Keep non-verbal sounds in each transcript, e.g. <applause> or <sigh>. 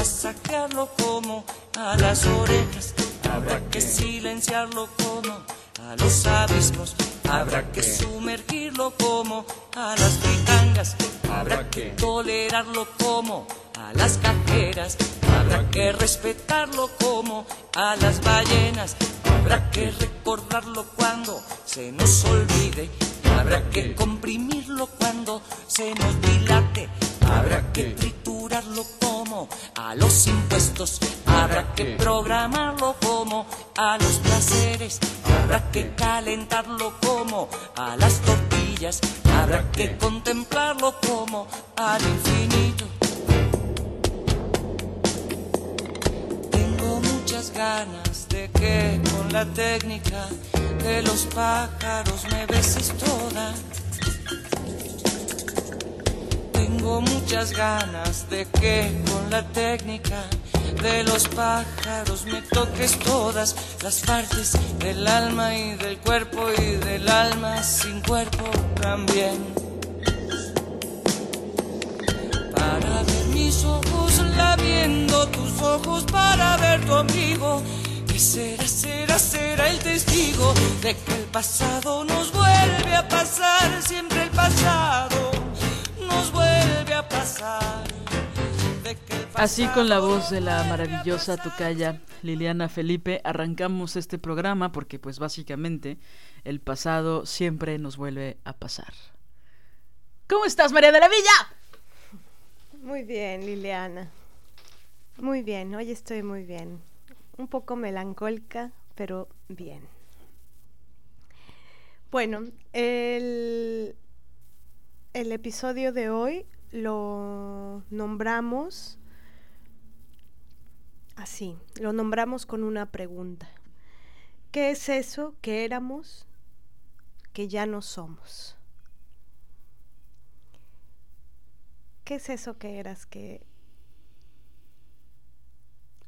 Que masajearlo como a las orejas. Habrá que silenciarlo como a los abismos. Habrá que sumergirlo como a las fritangas. Habrá que tolerarlo como a las cajeras. Habrá que respetarlo como a las ballenas. Habrá que recordarlo cuando se nos olvide. Habrá que comprimirlo cuando se nos dilate. Habrá que triturarlo como a los impuestos. Habrá que programarlo como a los placeres. Habrá que calentarlo como a las tortillas. Habrá que contemplarlo como al infinito. Tengo muchas ganas de que con la técnica de los pájaros me beses toda. Tengo muchas ganas de que con la técnica de los pájaros me toques todas las partes del alma y del cuerpo y del alma sin cuerpo también. Para ver mis ojos lamiendo tus ojos para ver tu amigo. Que será, será, será el testigo de que el pasado nos vuelve a pasar, siempre el pasado Así con la voz de la maravillosa tocaya Liliana Felipe arrancamos este programa porque pues básicamente el pasado siempre nos vuelve a pasar. ¿Cómo estás María de la Villa? Muy bien, Liliana. Muy bien, hoy estoy muy bien. Un poco melancólica, pero bien. Bueno, el, el episodio de hoy lo nombramos así, lo nombramos con una pregunta. ¿Qué es eso que éramos que ya no somos? ¿Qué es eso que eras que,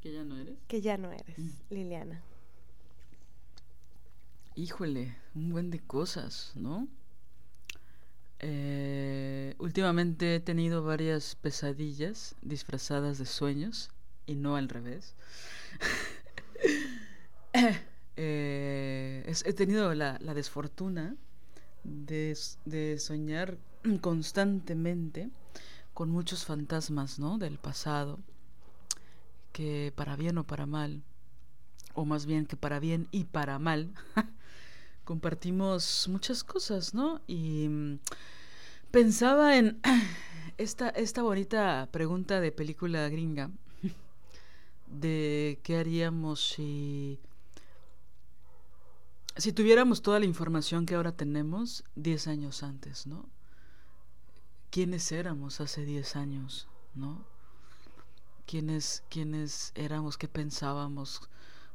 ¿Que ya no eres? que ya no eres, Mm. Liliana? Híjole, un buen de cosas, ¿no? Eh, últimamente he tenido varias pesadillas disfrazadas de sueños y no al revés. <laughs> Eh, he tenido la, desfortuna de, de soñar constantemente con muchos fantasmas, ¿no? Del pasado, que para bien o para mal o más bien que para bien y para mal, <laughs> compartimos muchas cosas, ¿no? Y mm, pensaba en <clears throat> esta, esta bonita pregunta de película gringa, <laughs> de qué haríamos si, si tuviéramos toda la información que ahora tenemos 10 años antes, ¿no? ¿Quiénes éramos hace 10 años, ¿no? ¿Quiénes, quiénes éramos, qué pensábamos,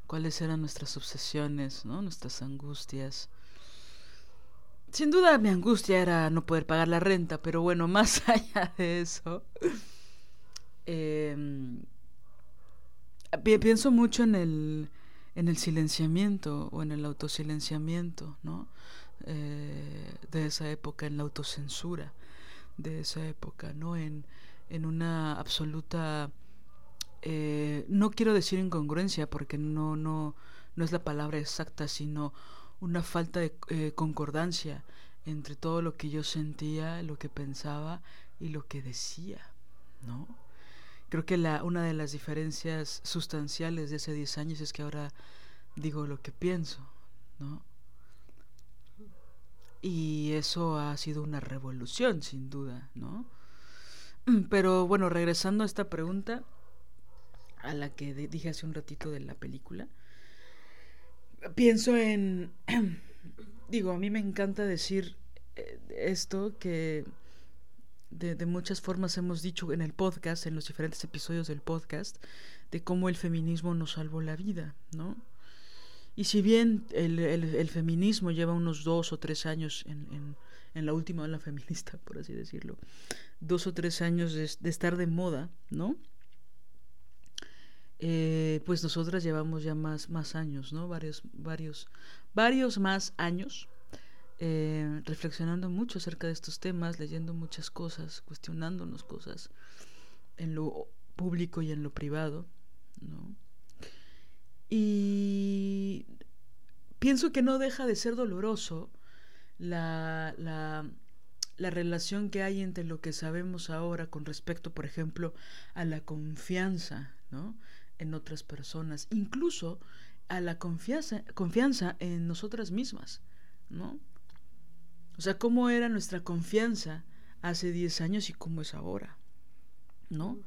cuáles eran nuestras obsesiones, ¿no? Nuestras angustias. Sin duda mi angustia era no poder pagar la renta, pero bueno, <laughs> más allá de eso, em, pienso mucho en el, en el silenciamiento o en el autosilenciamiento, ¿no? Eh, de esa época, en la autocensura de esa época, ¿no? En, en una absoluta eh, no quiero decir incongruencia porque no, no, no es la palabra exacta, sino una falta de eh, concordancia entre todo lo que yo sentía, lo que pensaba y lo que decía, ¿no? Creo que la, una de las diferencias sustanciales de hace 10 años es que ahora digo lo que pienso, ¿no? Y eso ha sido una revolución, sin duda, ¿no? <clears throat> Pero bueno, regresando a esta pregunta, a la que dije hace un ratito de la película. Pienso en... <clears throat> digo, a mí me encanta decir eh, esto que de, de, muchas formas hemos dicho en el podcast, en los diferentes episodios del podcast, de cómo el feminismo nos salvó la vida, ¿no? Y si bien el, el, feminismo lleva unos dos o tres años en, en, en, la última ola <laughs> feminista, por así decirlo, dos o tres años de, de estar de moda, ¿no? Eh, pues nosotras llevamos ya más, más años, ¿no? Varios, varios, varios más años eh, reflexionando mucho acerca de estos temas, leyendo muchas cosas, cuestionándonos cosas en lo público y en lo privado, ¿no? Y pienso que no deja de ser doloroso la, la, la relación que hay entre lo que sabemos ahora con respecto, por ejemplo, a la confianza, ¿no? En otras personas, incluso a la confianza, confianza en nosotras mismas, ¿no? O sea, cómo era nuestra confianza hace 10 años y cómo es ahora, ¿no?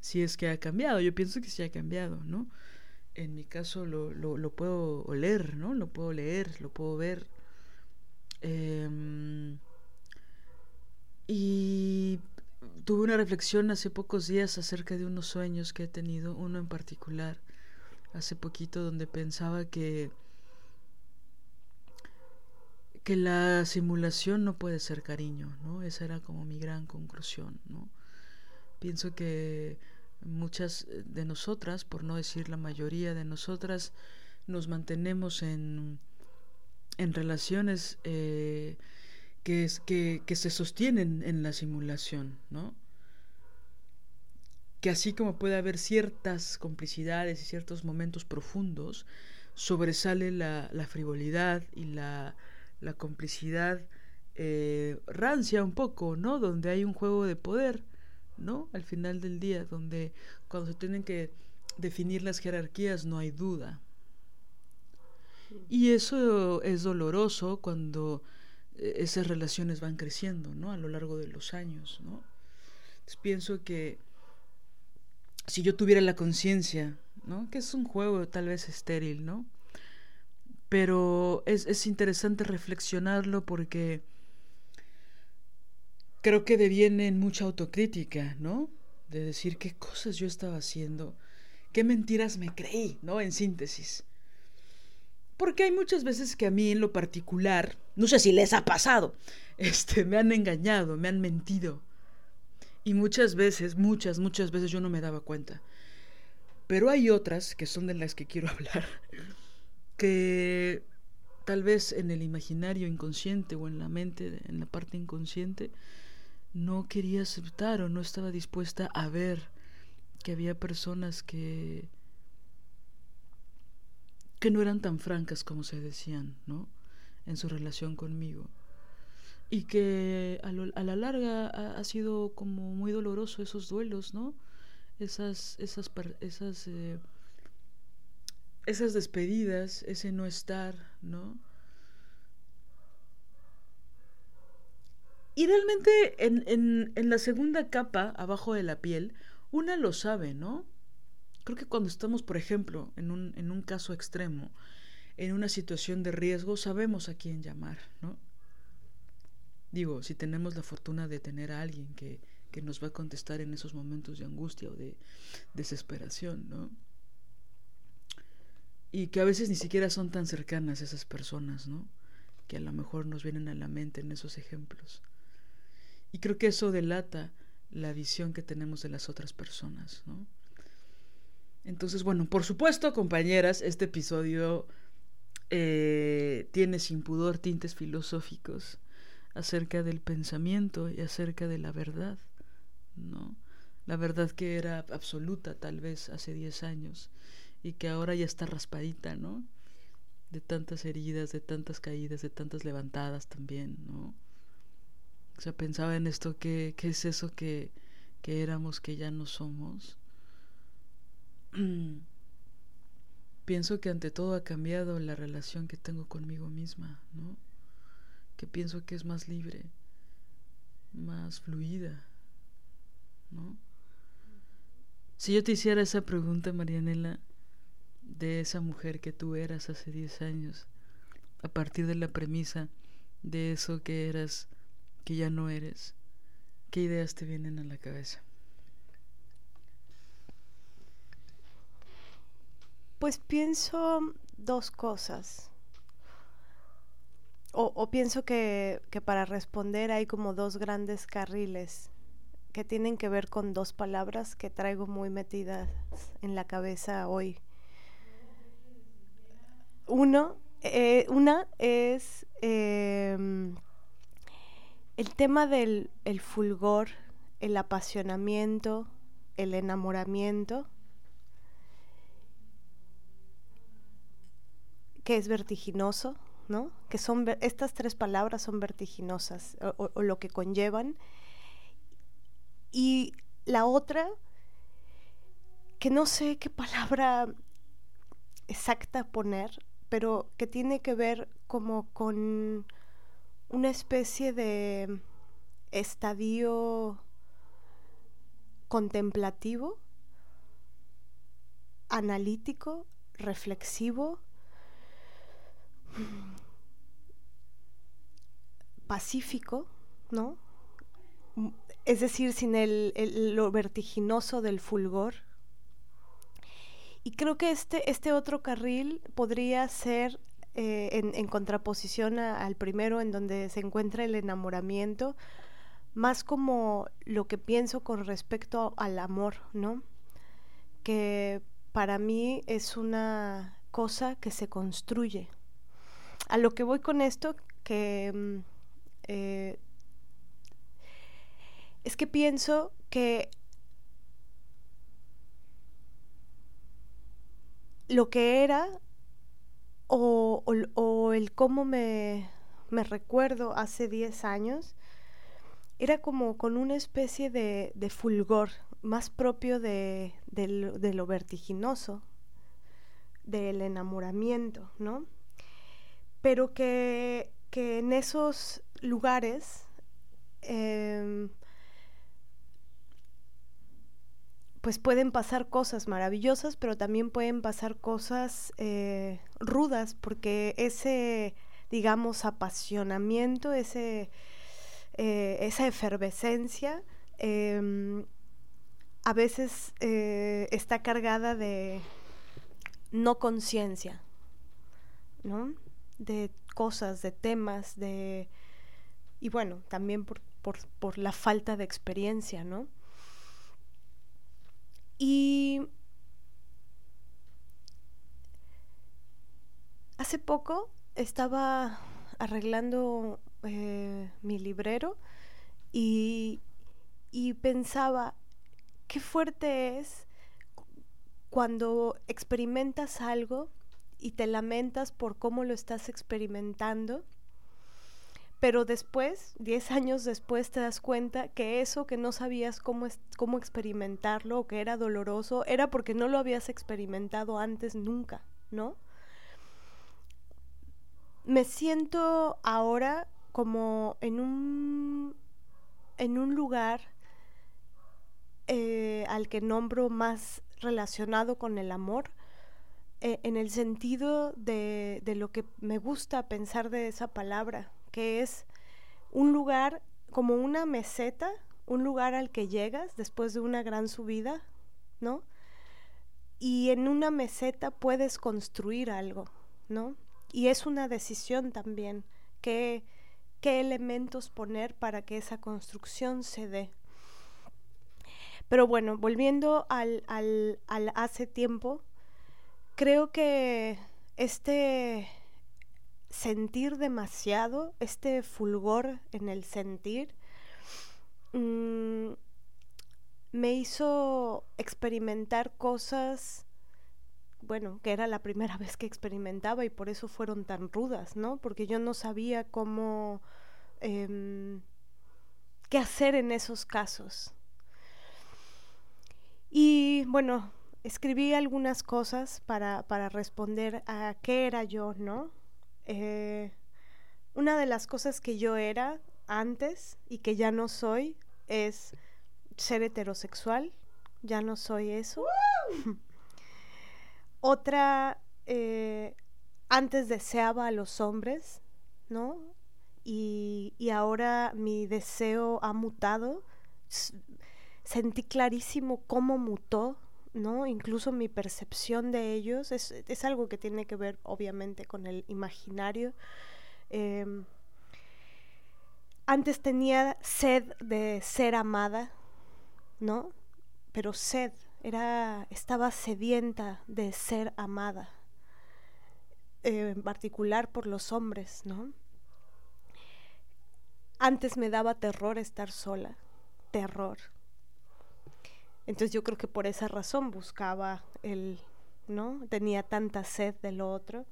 Si es que ha cambiado, yo pienso que sí ha cambiado, ¿no? En mi caso lo, lo, lo puedo oler, ¿no? Lo puedo leer, lo puedo ver. Eh, y tuve una reflexión hace pocos días acerca de unos sueños que he tenido, uno en particular, hace poquito, donde pensaba que que la simulación no puede ser cariño, ¿no? Esa era como mi gran conclusión, ¿no? Pienso que muchas de nosotras, por no decir la mayoría de nosotras, nos mantenemos en, en relaciones eh, que, es, que, que se sostienen en la simulación, ¿no? Que así como puede haber ciertas complicidades y ciertos momentos profundos, sobresale la, la frivolidad y la, la complicidad eh, rancia un poco, ¿no? Donde hay un juego de poder, ¿no? Al final del día, donde cuando se tienen que definir las jerarquías no hay duda. Y eso es doloroso cuando esas relaciones van creciendo, ¿no? A lo largo de los años, ¿no? Entonces pienso que si yo tuviera la conciencia, ¿no? Que es un juego tal vez estéril, ¿no? Pero es, es interesante reflexionarlo porque creo que deviene en mucha autocrítica, ¿no? De decir qué cosas yo estaba haciendo, qué mentiras me creí, ¿no? En síntesis. Porque hay muchas veces que a mí en lo particular, no sé si les ha pasado, <laughs> este, me han engañado, me han mentido. Y muchas veces, muchas, muchas veces yo no me daba cuenta. Pero hay otras, que son de las que quiero <laughs> hablar, que tal vez en el imaginario inconsciente o en la mente, en la parte inconsciente, no quería aceptar o no estaba dispuesta a ver que había personas que que no eran tan francas como se decían, ¿no? En su relación conmigo. Y que a, la larga ha, sido como muy doloroso esos duelos, ¿no? Esas, esas, esas, eh, esas despedidas, ese no estar, ¿no? Y realmente en, en, la segunda capa, abajo de la piel, una lo sabe, ¿no? Creo que cuando estamos, por ejemplo, en un, en un caso extremo, en una situación de riesgo, sabemos a quién llamar, ¿no? Digo, si tenemos la fortuna de tener a alguien que, que nos va a contestar en esos momentos de angustia o de desesperación, ¿no? Y que a veces ni siquiera son tan cercanas esas personas, ¿no? Que a lo mejor nos vienen a la mente en esos ejemplos. Y creo que eso delata la visión que tenemos de las otras personas, ¿no? Entonces, bueno, por supuesto, compañeras, este episodio eh, tiene sin pudor tintes filosóficos acerca del pensamiento y acerca de la verdad, ¿no? La verdad que era absoluta tal vez hace 10 años y que ahora ya está raspadita, ¿no? De tantas heridas, de tantas caídas, de tantas levantadas también, ¿no? O sea, pensaba en esto, ¿qué, qué es eso que, que éramos que ya no somos? <clears throat> pienso que ante todo ha cambiado la relación que tengo conmigo misma, ¿no? Que pienso que es más libre, más fluida, ¿no? Si yo te hiciera esa pregunta, Marianela, de esa mujer que tú eras hace 10 años, a partir de la premisa de eso que eras que ya no eres, ¿qué ideas te vienen a la cabeza? Pues pienso dos cosas. O, pienso que, para responder hay como dos grandes carriles que tienen que ver con dos palabras que traigo muy metidas en la cabeza hoy. Uno, eh, una es em, el tema del el fulgor, el apasionamiento, el enamoramiento, que es vertiginoso, ¿no? Que son estas tres palabras son vertiginosas o, lo que conllevan. Y la otra, que no sé qué palabra exacta poner, pero que tiene que ver como con una especie de estadio contemplativo, analítico, reflexivo, pacífico, ¿no? Es decir, sin el, lo vertiginoso del fulgor. Y creo que este, este otro carril podría ser eh, en, contraposición al primero, en donde se encuentra el enamoramiento, más como lo que pienso con respecto al amor, ¿no? Que para mí es una cosa que se construye. A lo que voy con esto, que mm, eh, es que pienso que lo que era o, el cómo me, recuerdo hace 10 años, era como con una especie de, fulgor más propio de, lo vertiginoso, del enamoramiento, ¿no? Pero que, en esos lugares em, pues pueden pasar cosas maravillosas, pero también pueden pasar cosas eh, rudas, porque ese, digamos, apasionamiento, ese, eh, esa efervescencia, em, a veces eh, está cargada de no conciencia, ¿no? De cosas, de temas, de... Y bueno, también por, por la falta de experiencia, ¿no? Y hace poco estaba arreglando eh, mi librero y, y pensaba qué fuerte es cuando experimentas algo y te lamentas por cómo lo estás experimentando pero después, 10 años después, te das cuenta que eso que no sabías cómo, cómo experimentarlo o que era doloroso, era porque no lo habías experimentado antes nunca, ¿no? Me siento ahora como en un, en un lugar eh, al que nombro más relacionado con el amor, eh, en el sentido de, de lo que me gusta pensar de esa palabra, que es un lugar como una meseta, un lugar al que llegas después de una gran subida, ¿no? Y en una meseta puedes construir algo, ¿no? Y es una decisión también, qué, qué elementos poner para que esa construcción se dé. Pero bueno, volviendo al, al, al hace tiempo, creo que este sentir demasiado, este fulgor en el sentir, mm, me hizo experimentar cosas, bueno, que era la primera <laughs> vez que experimentaba y por eso fueron tan rudas, ¿no? Porque yo no sabía cómo, em, qué hacer en esos casos. Y bueno, escribí algunas cosas para, para responder a qué era yo, ¿no? Eh, una de las cosas que yo era antes y que ya no soy es ser heterosexual. Ya no soy eso. <laughs> Otra, eh, antes deseaba a los hombres, ¿no? Y, y ahora mi deseo ha mutado. sentí clarísimo cómo mutó ¿no? Incluso mi percepción de ellos es, es, algo que tiene que ver obviamente con el imaginario. Eh, antes tenía sed de ser amada, ¿no? Pero sed, era, estaba sedienta de ser amada, eh, en particular por los hombres, ¿no? Antes me daba terror estar sola, terror, entonces yo creo que por esa razón buscaba el, ¿no? Tenía tanta sed de lo otro.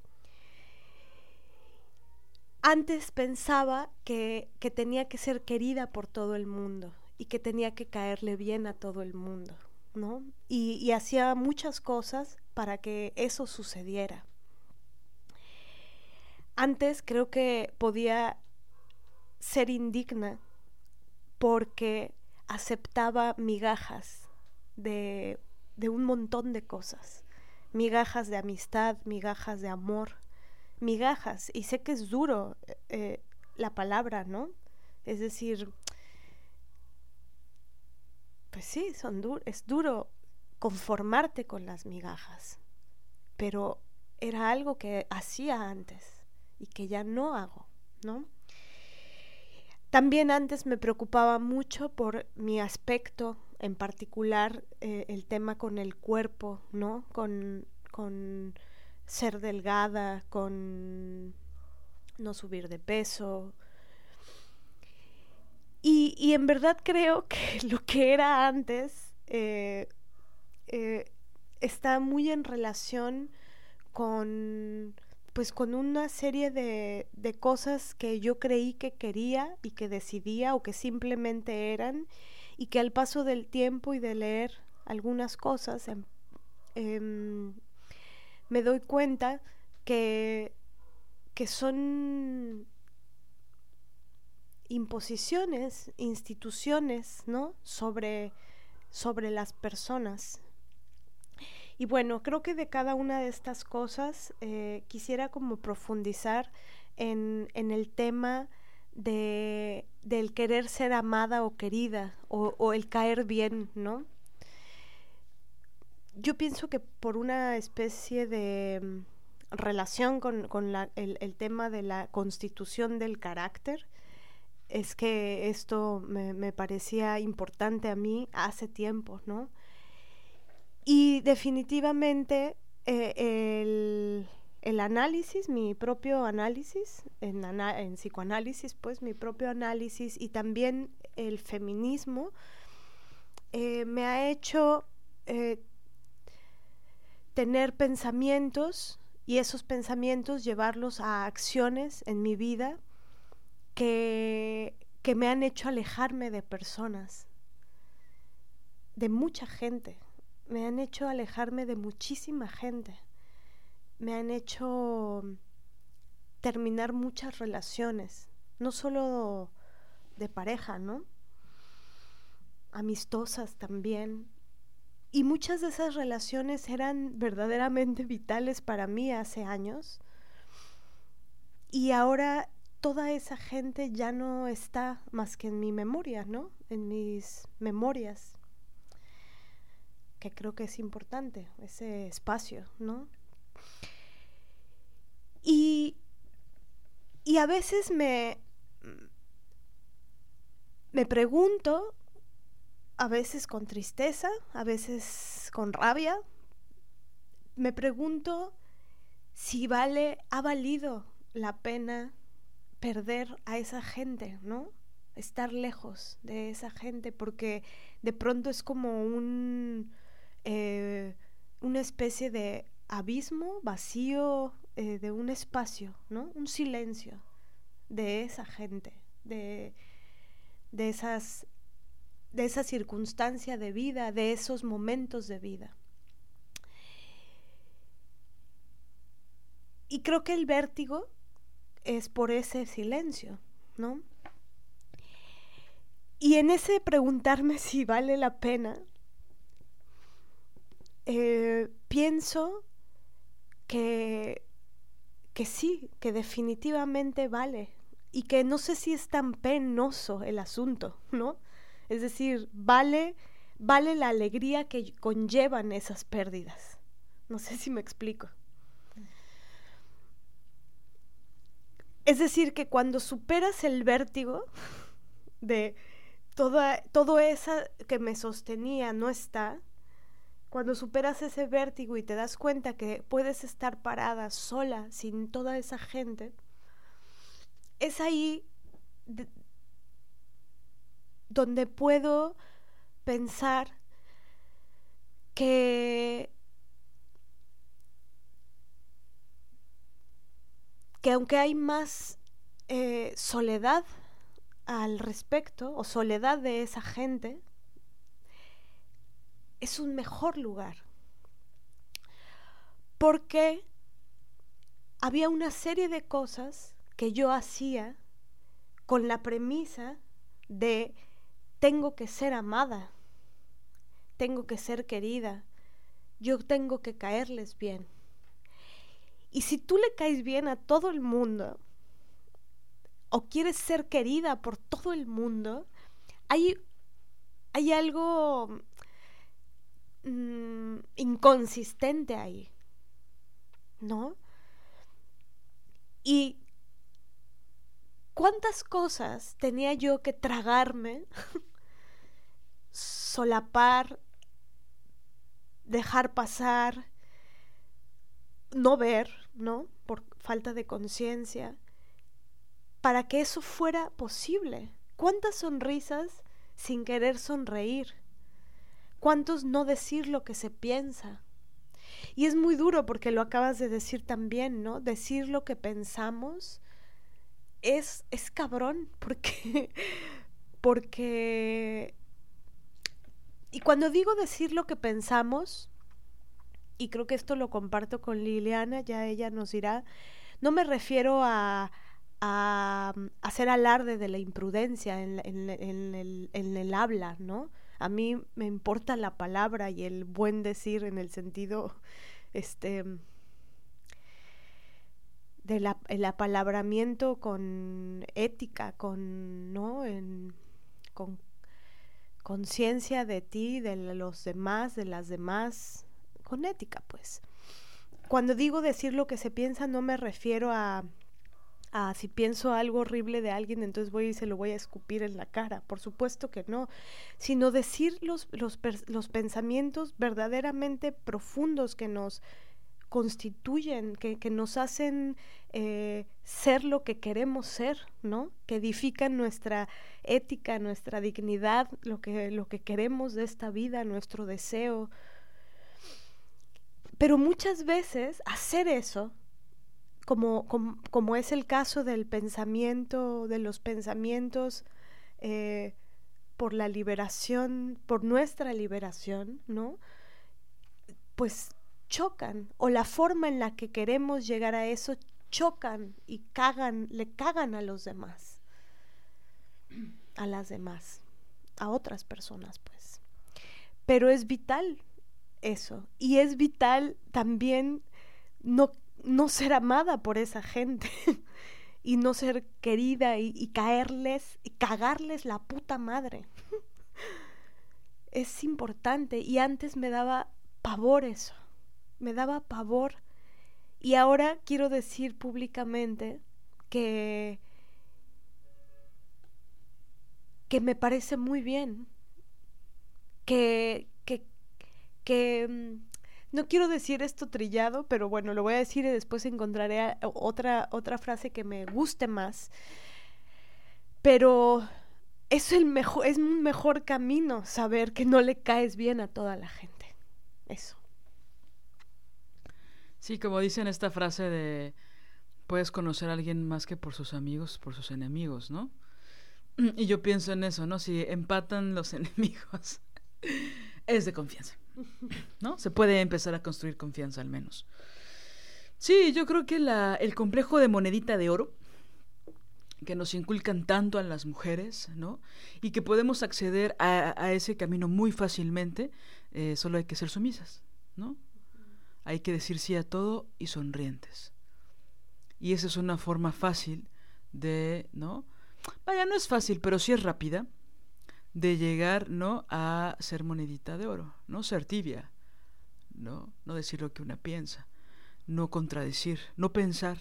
Antes pensaba que, que tenía que ser querida por todo el mundo y que tenía que caerle bien a todo el mundo, ¿no? Y, y hacía muchas cosas para que eso sucediera. Antes creo que podía ser indigna porque aceptaba migajas de, de un montón de cosas, migajas de amistad, migajas de amor, migajas, y sé que es duro eh, la palabra, ¿no? Es decir, pues sí, son dur es duro conformarte con las migajas, pero era algo que hacía antes y que ya no hago, ¿no? También antes me preocupaba mucho por mi aspecto en particular eh, el tema con el cuerpo, ¿no? Con, con ser delgada, con no subir de peso. Y, y en verdad creo <laughs> que lo que era antes eh, eh, está muy en relación con pues con una serie de, de cosas que yo creí que quería y que decidía o que simplemente eran y que al paso del tiempo y de leer algunas cosas em, em, me doy cuenta que, que son imposiciones, instituciones, ¿no? Sobre, sobre las personas. Y bueno, creo que de cada una de estas cosas eh, quisiera como profundizar en, en el tema de, del querer ser amada o querida o, el caer bien, ¿no? Yo pienso que por una especie de mm, relación con, el, tema de la constitución del carácter, es que esto me, parecía importante a mí hace tiempo, ¿no? Y definitivamente eh, el, el análisis, mi propio análisis, en, psicoanálisis, pues mi propio análisis y también el feminismo, eh, me ha hecho eh, tener pensamientos y esos pensamientos llevarlos a acciones en mi vida que, que me han hecho alejarme de personas, de mucha gente, me han hecho alejarme de muchísima gente me han hecho terminar muchas relaciones, no solo de pareja, ¿no? Amistosas también. Y muchas de esas relaciones eran verdaderamente vitales para mí hace años. Y ahora toda esa gente ya no está más que en mi memoria, ¿no? En mis memorias. Que creo que es importante, ese espacio, ¿no? Y, y a veces me, me pregunto, a veces con tristeza, a veces con rabia, me pregunto si vale, ha valido la pena perder a esa gente, ¿no? Estar lejos de esa gente, porque de pronto es como un eh, una especie de abismo vacío eh, de un espacio, ¿no? Un silencio de esa gente, de, de, esas, de esa circunstancia de vida, de esos momentos de vida. Y creo que el vértigo es por ese silencio, ¿no? Y en ese preguntarme <laughs> si vale la pena, eh, pienso que, que sí, que definitivamente vale y que no sé si es tan penoso el asunto, <laughs> ¿no? Es decir, vale, vale la alegría que conllevan esas pérdidas. No sé si me explico. Es decir, que cuando superas el vértigo <laughs> de toda, todo eso que me sostenía no está, cuando superas ese vértigo y te das cuenta que puedes estar parada sola sin toda esa gente, es ahí donde puedo pensar que que aunque hay más eh, soledad al respecto, o soledad de esa gente, es un mejor lugar. Porque había una serie de cosas que yo hacía con la premisa de tengo que ser amada, tengo que ser querida, yo tengo que caerles bien. Y si tú le caes bien a todo el mundo, o quieres ser querida por todo el mundo, hay, hay algo mm, inconsistente ahí, ¿no? Y cuántas cosas tenía yo que tragarme, <laughs> solapar, dejar pasar, no ver, ¿no? Por falta de conciencia, para que eso fuera posible. ¿Cuántas sonrisas sin querer sonreír? ¿Cuántos no decir lo que se piensa? Y es muy duro porque lo acabas de decir también, ¿no? Decir lo que pensamos es, es cabrón, <laughs> porque, porque... Y cuando digo decir lo que pensamos, y creo que esto lo comparto con Liliana, ya ella nos dirá, no me refiero a, a, hacer alarde de la imprudencia en, el, en el habla, ¿no? A mí me importa la palabra y el buen decir en el sentido, este, del el apalabramiento con ética, con, ¿no? En, con conciencia de ti, de los demás, de las demás, con ética, pues. Cuando digo decir lo que se piensa, no me refiero a, a si pienso algo horrible de alguien, entonces voy y se lo voy a escupir en la cara. Por supuesto que no. Sino decir los, los, los pensamientos verdaderamente profundos que nos constituyen, que, que nos hacen eh, ser lo que queremos ser, ¿no? Que edifican nuestra ética, nuestra dignidad, lo que, lo que queremos de esta vida, nuestro deseo, pero muchas veces hacer eso, como, como, es el caso del pensamiento, de los pensamientos eh, por la liberación, por nuestra liberación, ¿no? Pues chocan o la forma en la que queremos llegar a eso chocan y cagan, le cagan a los demás, a las demás, a otras personas, pues. Pero es vital eso y es vital también no, no ser amada por esa gente <laughs> y no ser querida y, caerles y cagarles la puta madre. <laughs> es importante. Y antes me daba pavor eso, me daba pavor. Y ahora quiero decir públicamente que que me parece muy bien que que que mm, no quiero decir esto trillado, pero bueno, lo voy a decir y después encontraré otra otra frase que me guste más. Pero es el mejor es un mejor camino saber que no le caes bien a toda la gente. Eso. Sí, como dicen esta frase de puedes conocer a alguien más que por sus amigos, por sus enemigos, ¿no? <clears throat> Y yo pienso en eso, ¿no? Si empatan los <laughs> enemigos, es de confianza, ¿no? Se puede empezar a construir confianza al menos. Sí, yo creo que la, el complejo de monedita de oro que nos inculcan tanto a las mujeres, ¿no? Y que podemos acceder a, ese camino muy fácilmente, eh, solo hay que ser sumisas, ¿no? Hay que decir sí a todo y sonrientes. Y esa es una forma fácil de, ¿no? Vaya, no es fácil, pero sí es rápida de llegar, ¿no? A ser monedita de oro, ¿no? Ser tibia, ¿no? No decir lo que una piensa, no contradecir, no pensar,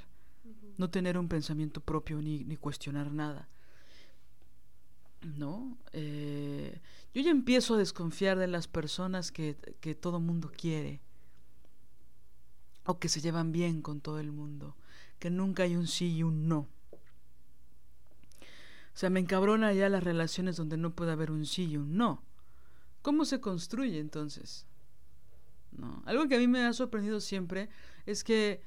no tener un pensamiento propio ni, ni cuestionar nada. ¿No? Eh, yo ya empiezo a desconfiar de las personas que, que todo mundo quiere o que se llevan bien con todo el mundo, que nunca hay un sí y un no. O sea, me encabrona ya las relaciones donde no puede haber un sí y un no. ¿Cómo se construye entonces? No. Algo que a mí me ha sorprendido siempre es que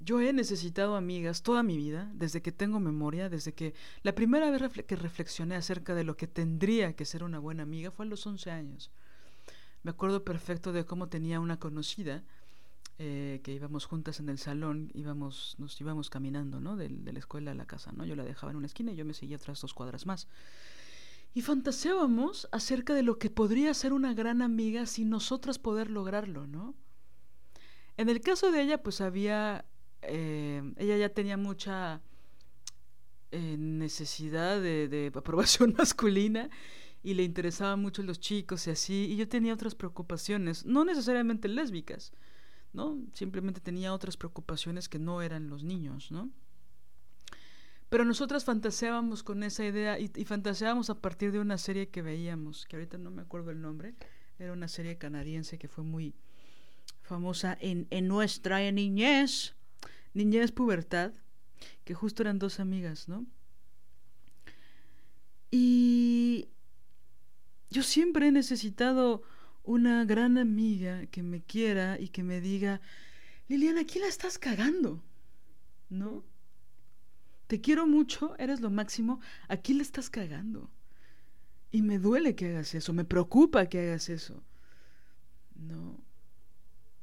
yo he necesitado amigas toda mi vida, desde que tengo memoria, desde que la primera vez que reflexioné acerca de lo que tendría que ser una buena amiga fue a los 11 años. Me acuerdo perfecto de cómo tenía una conocida eh, que íbamos juntas en el salón, íbamos, nos íbamos caminando, ¿no? De, de, la escuela a la casa, ¿no? Yo la dejaba en una esquina y yo me seguía tras dos cuadras más. Y fantaseábamos acerca de lo que podría ser una gran amiga sin nosotras poder lograrlo, ¿no? En el caso de ella, pues había, eh, ella ya tenía mucha eh, necesidad de, de <laughs> aprobación masculina y le interesaban mucho los chicos y así, y yo tenía otras preocupaciones, no necesariamente lésbicas, Simplemente tenía otras preocupaciones que no eran los niños, ¿no? Pero nosotras fantaseábamos con esa idea y, y, fantaseábamos a partir de una serie que veíamos, que ahorita no me acuerdo el nombre, era una serie canadiense que fue muy famosa en, en nuestra niñez, niñez pubertad, que justo eran dos amigas, ¿no? Y yo siempre he necesitado una gran amiga que me quiera y que me diga, Liliana, aquí la estás cagando, ¿no? Te quiero mucho, eres lo máximo, aquí la estás cagando. Y me duele que hagas eso, me preocupa que hagas eso. No.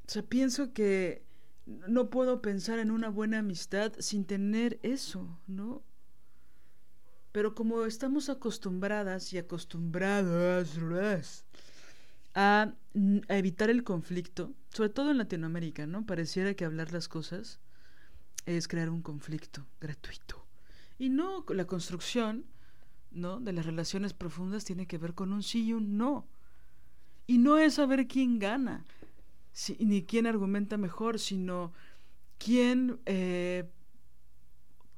O sea, pienso que no puedo pensar en una buena amistad sin tener eso, ¿no? Pero como estamos acostumbradas y acostumbradas a, evitar el conflicto, sobre todo en Latinoamérica, ¿no? Pareciera que hablar las cosas es crear un conflicto gratuito. Y no, la construcción, ¿no? De las relaciones profundas tiene que ver con un sí y un no. Y no es saber quién gana, ni quién argumenta mejor, sino quién, eh,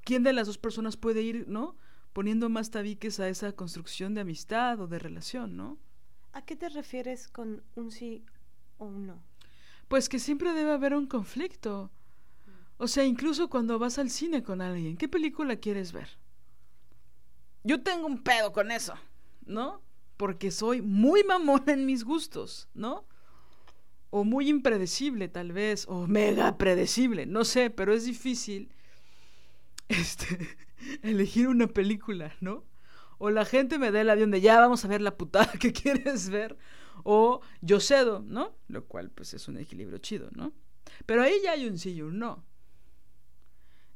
quién de las dos personas puede ir, ¿no? Poniendo más tabiques a esa construcción de amistad o de relación, ¿no? ¿A qué te refieres con un sí o un no? Pues que siempre debe haber un conflicto. O sea, incluso cuando vas al cine con alguien, ¿qué película quieres ver? Yo tengo un pedo con eso, ¿no? Porque soy muy mamona en mis gustos, ¿no? o muy impredecible tal vez, o mega predecible, no sé, pero es difícil <laughs> este, elegir una película, ¿no? O la gente me da el avión de ya vamos a ver la putada que <laughs> quieres ver, o yo cedo, ¿no? Lo cual pues es un equilibrio chido, ¿no? Pero ahí ya hay un sí y un no.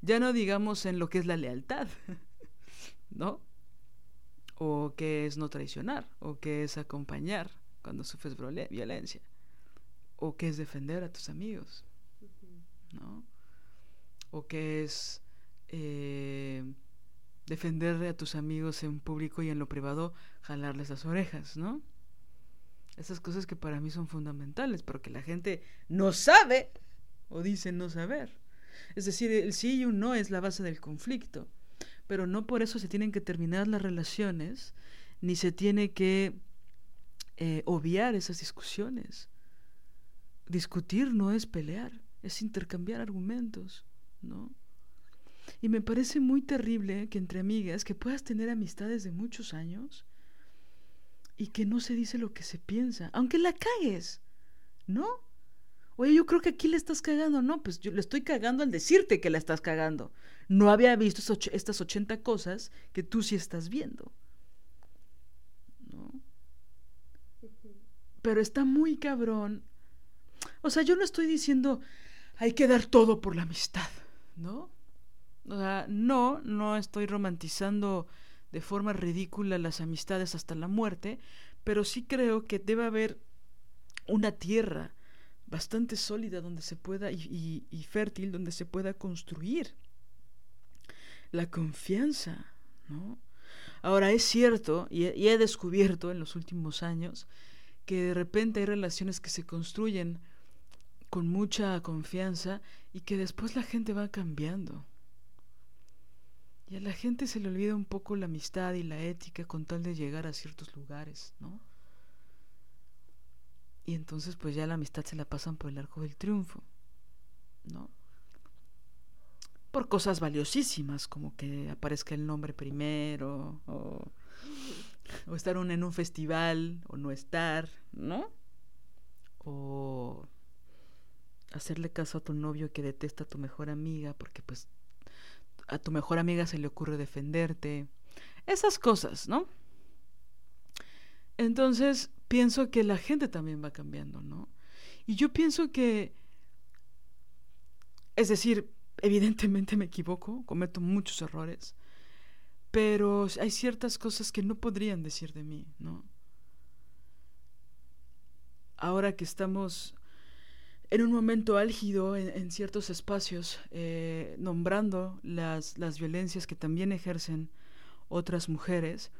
Ya no digamos en lo que es la lealtad, <laughs> ¿no? O que es no traicionar, o que es acompañar cuando sufres violencia, o que es defender a tus amigos, ¿no? O que es eh, defender a tus amigos en público y en lo privado, jalarles las orejas, ¿no? Esas cosas que para mí son fundamentales, pero que la gente no sabe o dice no saber. Es decir, el sí y un no es la base del conflicto, pero no por eso se tienen que terminar las relaciones, ni se tiene que eh, obviar esas discusiones. Discutir no es pelear, es intercambiar argumentos, ¿no? Y me parece muy terrible que entre amigas, que puedas tener amistades de muchos años y que no se dice lo que se piensa, aunque la cagues, ¿no? Oye, yo creo que aquí le estás cagando, no, pues yo le estoy cagando al decirte que la estás cagando. No había visto estas 80 cosas que tú sí estás viendo. ¿No? Pero está muy cabrón. O sea, yo no estoy diciendo hay que dar todo por la amistad, ¿no? O sea, no, no estoy romantizando de forma ridícula las amistades hasta la muerte, pero sí creo que debe haber una tierra bastante sólida donde se pueda y, fértil donde se pueda construir la confianza, ¿no? Ahora es cierto, y he descubierto en los últimos años, que de repente hay relaciones que se construyen con mucha confianza y que después la gente va cambiando. Y a la gente se le olvida un poco la amistad y la ética con tal de llegar a ciertos lugares, ¿no? Y entonces pues ya la amistad se la pasan por el arco del triunfo, ¿no? Por cosas valiosísimas, como que aparezca el nombre primero, o, o estar en un festival, o no estar, ¿no? O hacerle caso a tu novio que detesta a tu mejor amiga porque pues a tu mejor amiga se le ocurre defenderte. Esas cosas, ¿no? Entonces, pienso que la gente también va cambiando, ¿no? Y yo pienso que, es decir, evidentemente me equivoco, cometo muchos errores, pero hay ciertas cosas que no podrían decir de mí, ¿no? Ahora que estamos en un momento álgido en, ciertos espacios, eh, nombrando las, las violencias que también ejercen otras mujeres,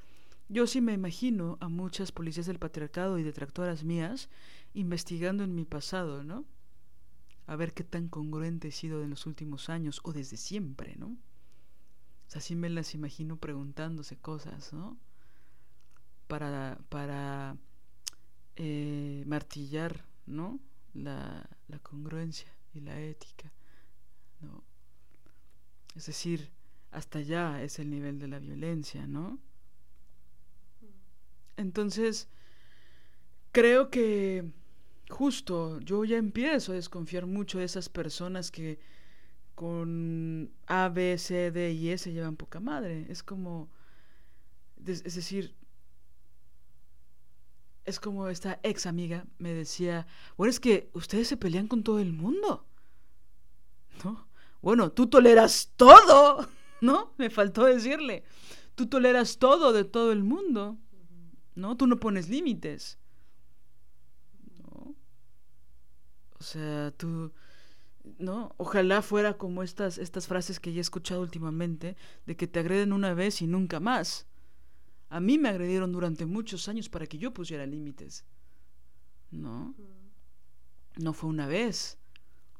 yo sí me imagino a muchas policías del patriarcado y detractoras mías investigando en mi pasado, ¿no? A ver qué tan congruente he sido en los últimos años o desde siempre, ¿no? O sea, sí me las imagino preguntándose cosas, ¿no? Para, para eh, martillar, ¿no? La, la congruencia y la ética, ¿no? Es decir, hasta allá es el nivel de la violencia, ¿no? Entonces, creo que justo yo ya empiezo a desconfiar mucho de esas personas que con A, B, C, D y S llevan poca madre. Es como, es decir, es como esta ex amiga me decía, bueno, es que ustedes se pelean con todo el mundo. ¿No? Bueno, tú toleras todo, <laughs> ¿no? Me faltó decirle. Tú toleras todo de todo el mundo, ¿no? Tú no pones límites. ¿No? O sea, tú ¿no? Ojalá fuera como estas estas frases que ya he escuchado últimamente de que te agreden una vez y nunca más. A mí me agredieron durante muchos años para que yo pusiera límites. ¿No? No fue una vez.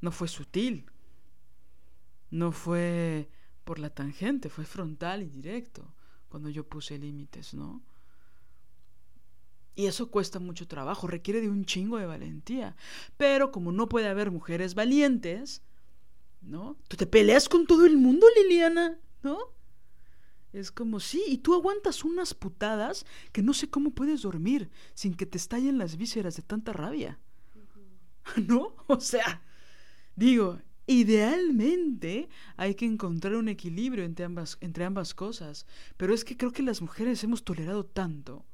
No fue sutil. No fue por la tangente, fue frontal y directo cuando yo puse límites, ¿no? Y eso cuesta mucho trabajo, requiere de un chingo de valentía. Pero como no puede haber mujeres valientes, ¿no? Tú te peleas con todo el mundo, Liliana, ¿no? Es como, sí, y tú aguantas unas putadas que no sé cómo puedes dormir sin que te estallen las vísceras de tanta rabia. <laughs> ¿No? O sea, digo, idealmente hay que encontrar un equilibrio entre ambas, entre ambas cosas, pero es que creo que las mujeres hemos tolerado tanto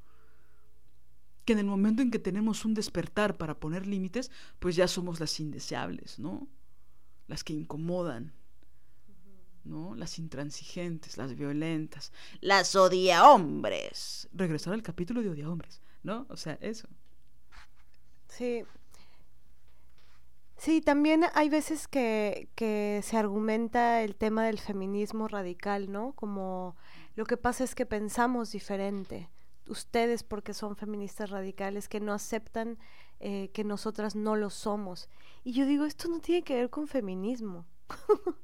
que en el momento en que tenemos un despertar para poner límites, pues ya somos las indeseables, ¿no? Las que incomodan, ¿no? Las intransigentes, las violentas, las odia hombres. Regresar al capítulo de odia hombres, ¿no? O sea, eso. Sí. Sí, también hay veces que, que se argumenta el tema del feminismo radical, ¿no? Como lo que pasa es que pensamos diferente. Ustedes porque son feministas radicales que no aceptan eh, que nosotras no lo somos. Y yo digo, esto no tiene que ver con feminismo. <laughs>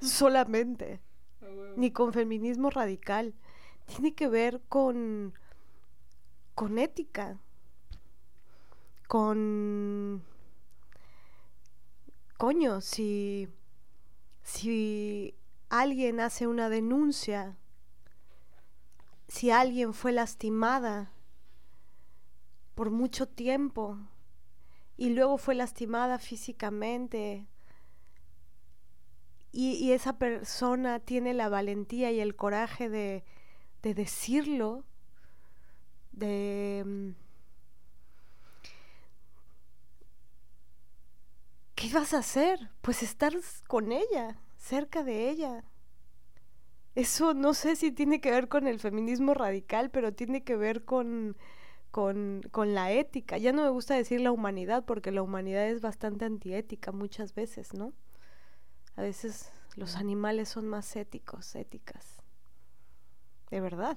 Solamente. Ni con feminismo radical. Tiene que ver con, con ética. Con... Coño, si, si alguien hace una denuncia si alguien fue lastimada por mucho tiempo y luego fue lastimada físicamente y, esa persona tiene la valentía y el coraje de, de decirlo, de... Mm, ¿Qué vas a hacer? Pues estar con ella, cerca de ella. Eso no sé si tiene que ver con el feminismo radical, pero tiene que ver con, la ética. Ya no me gusta decir la humanidad, porque la humanidad es bastante antiética muchas veces, ¿no? A veces los animales son más éticos, éticas. De verdad.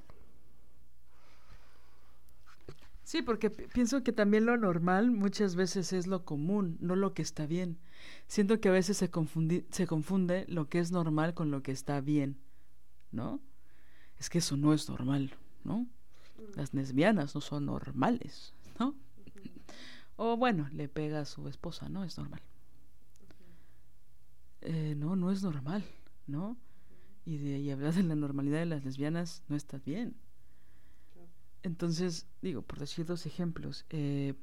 Sí, porque pienso que también lo normal muchas veces es lo común, no lo que está bien. Siento que a veces se, se confunde lo que es normal con lo que está bien. ¿no? Es que eso no es normal, ¿no? Las lesbianas no son normales, ¿no? O bueno, le pega a su esposa, ¿no? Es normal. Eh, no, no es normal, ¿no? Y, de, y hablar de la normalidad de las lesbianas no está bien. Entonces, digo, por decir dos ejemplos, eh,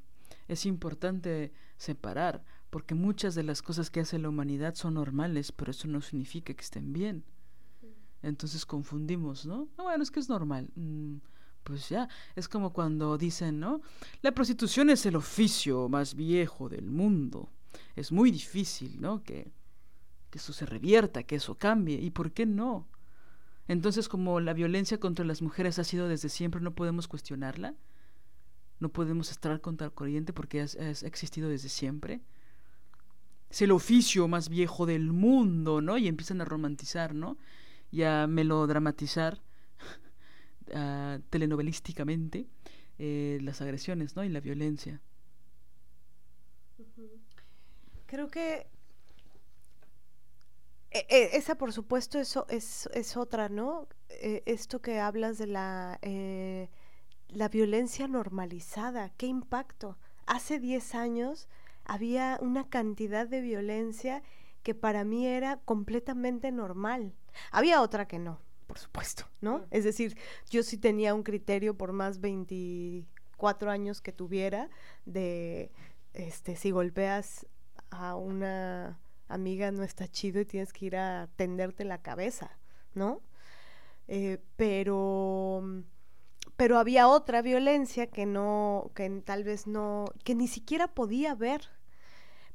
es importante separar, porque muchas de las cosas que hace la humanidad son normales, pero eso no significa que estén bien. Entonces confundimos, ¿no? Ah, bueno, es que es normal. Mm, pues ya, es como cuando dicen, ¿no? La prostitución es el oficio más viejo del mundo. Es muy difícil, ¿no? Que, que eso se revierta, que eso cambie. ¿Y por qué no? Entonces, como la violencia contra las mujeres ha sido desde siempre, no podemos cuestionarla. No podemos estar contra el corriente porque ha existido desde siempre. Es el oficio más viejo del mundo, ¿no? Y empiezan a romantizar, ¿no? y a melodramatizar <laughs> telenovelísticamente eh, las agresiones ¿no? y la violencia. Creo que esa, por supuesto, eso es, es otra, ¿no? Eh, esto que hablas de la, eh, la violencia normalizada, ¿qué impacto? Hace 10 años había una cantidad de violencia que para mí era completamente normal. Había otra que no, por supuesto, ¿no? Es decir, yo sí tenía un criterio por más 24 años que tuviera de, este, si golpeas a una amiga no está chido y tienes que ir a tenderte la cabeza, ¿no? Eh, pero pero había otra violencia que no, que tal vez no, que ni siquiera podía ver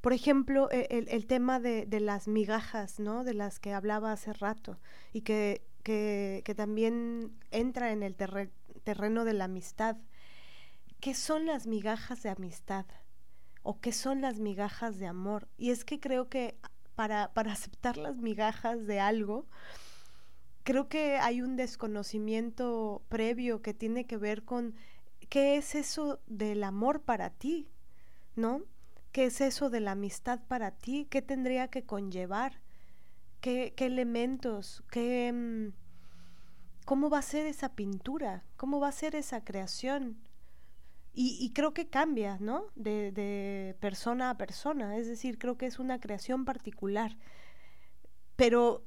por ejemplo, e, el, tema de, las migajas, ¿no? De las que hablaba hace rato y que, que, también entra en el terreno de la amistad. ¿Qué son las migajas de amistad? ¿O qué son las migajas de amor? Y es que creo que para, para aceptar las migajas de algo, creo que hay un desconocimiento previo que tiene que ver con qué es eso del amor para ti, ¿no? ¿Qué es eso de la amistad para ti? ¿Qué tendría que conllevar? ¿Qué, qué elementos? ¿Qué, mm, ¿Cómo va a ser esa pintura? ¿Cómo va a ser esa creación? Y, creo que cambia, ¿no? De, de, persona a persona. Es decir, creo que es una creación particular. Pero,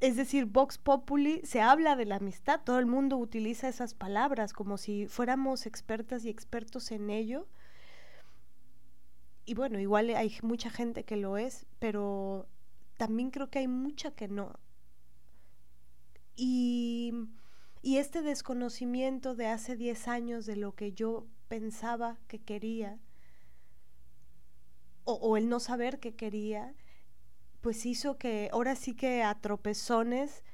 es decir, Vox Populi se habla de la amistad. Todo el mundo utiliza esas palabras como si fuéramos expertas y expertos en ello y bueno, igual hay mucha gente que lo es, pero también creo que hay mucha que no. Y Y este desconocimiento de hace 10 años de lo que yo pensaba que quería, o, el no saber que quería, pues hizo que ahora sí que a tropezones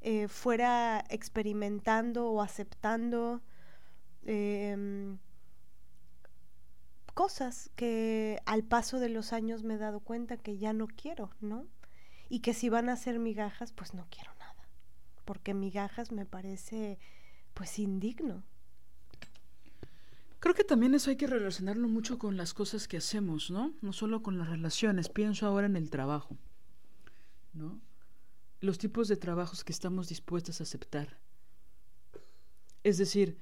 eh, fuera experimentando o aceptando em, cosas que al paso de los años me he dado cuenta que ya no quiero, ¿no? Y que si van a ser migajas, pues no quiero nada, porque migajas me parece pues indigno. Creo que también eso hay que relacionarlo mucho con las cosas que hacemos, ¿no? No solo con las relaciones, pienso ahora en el trabajo, ¿no? Los tipos de trabajos que estamos dispuestos a aceptar. Es decir,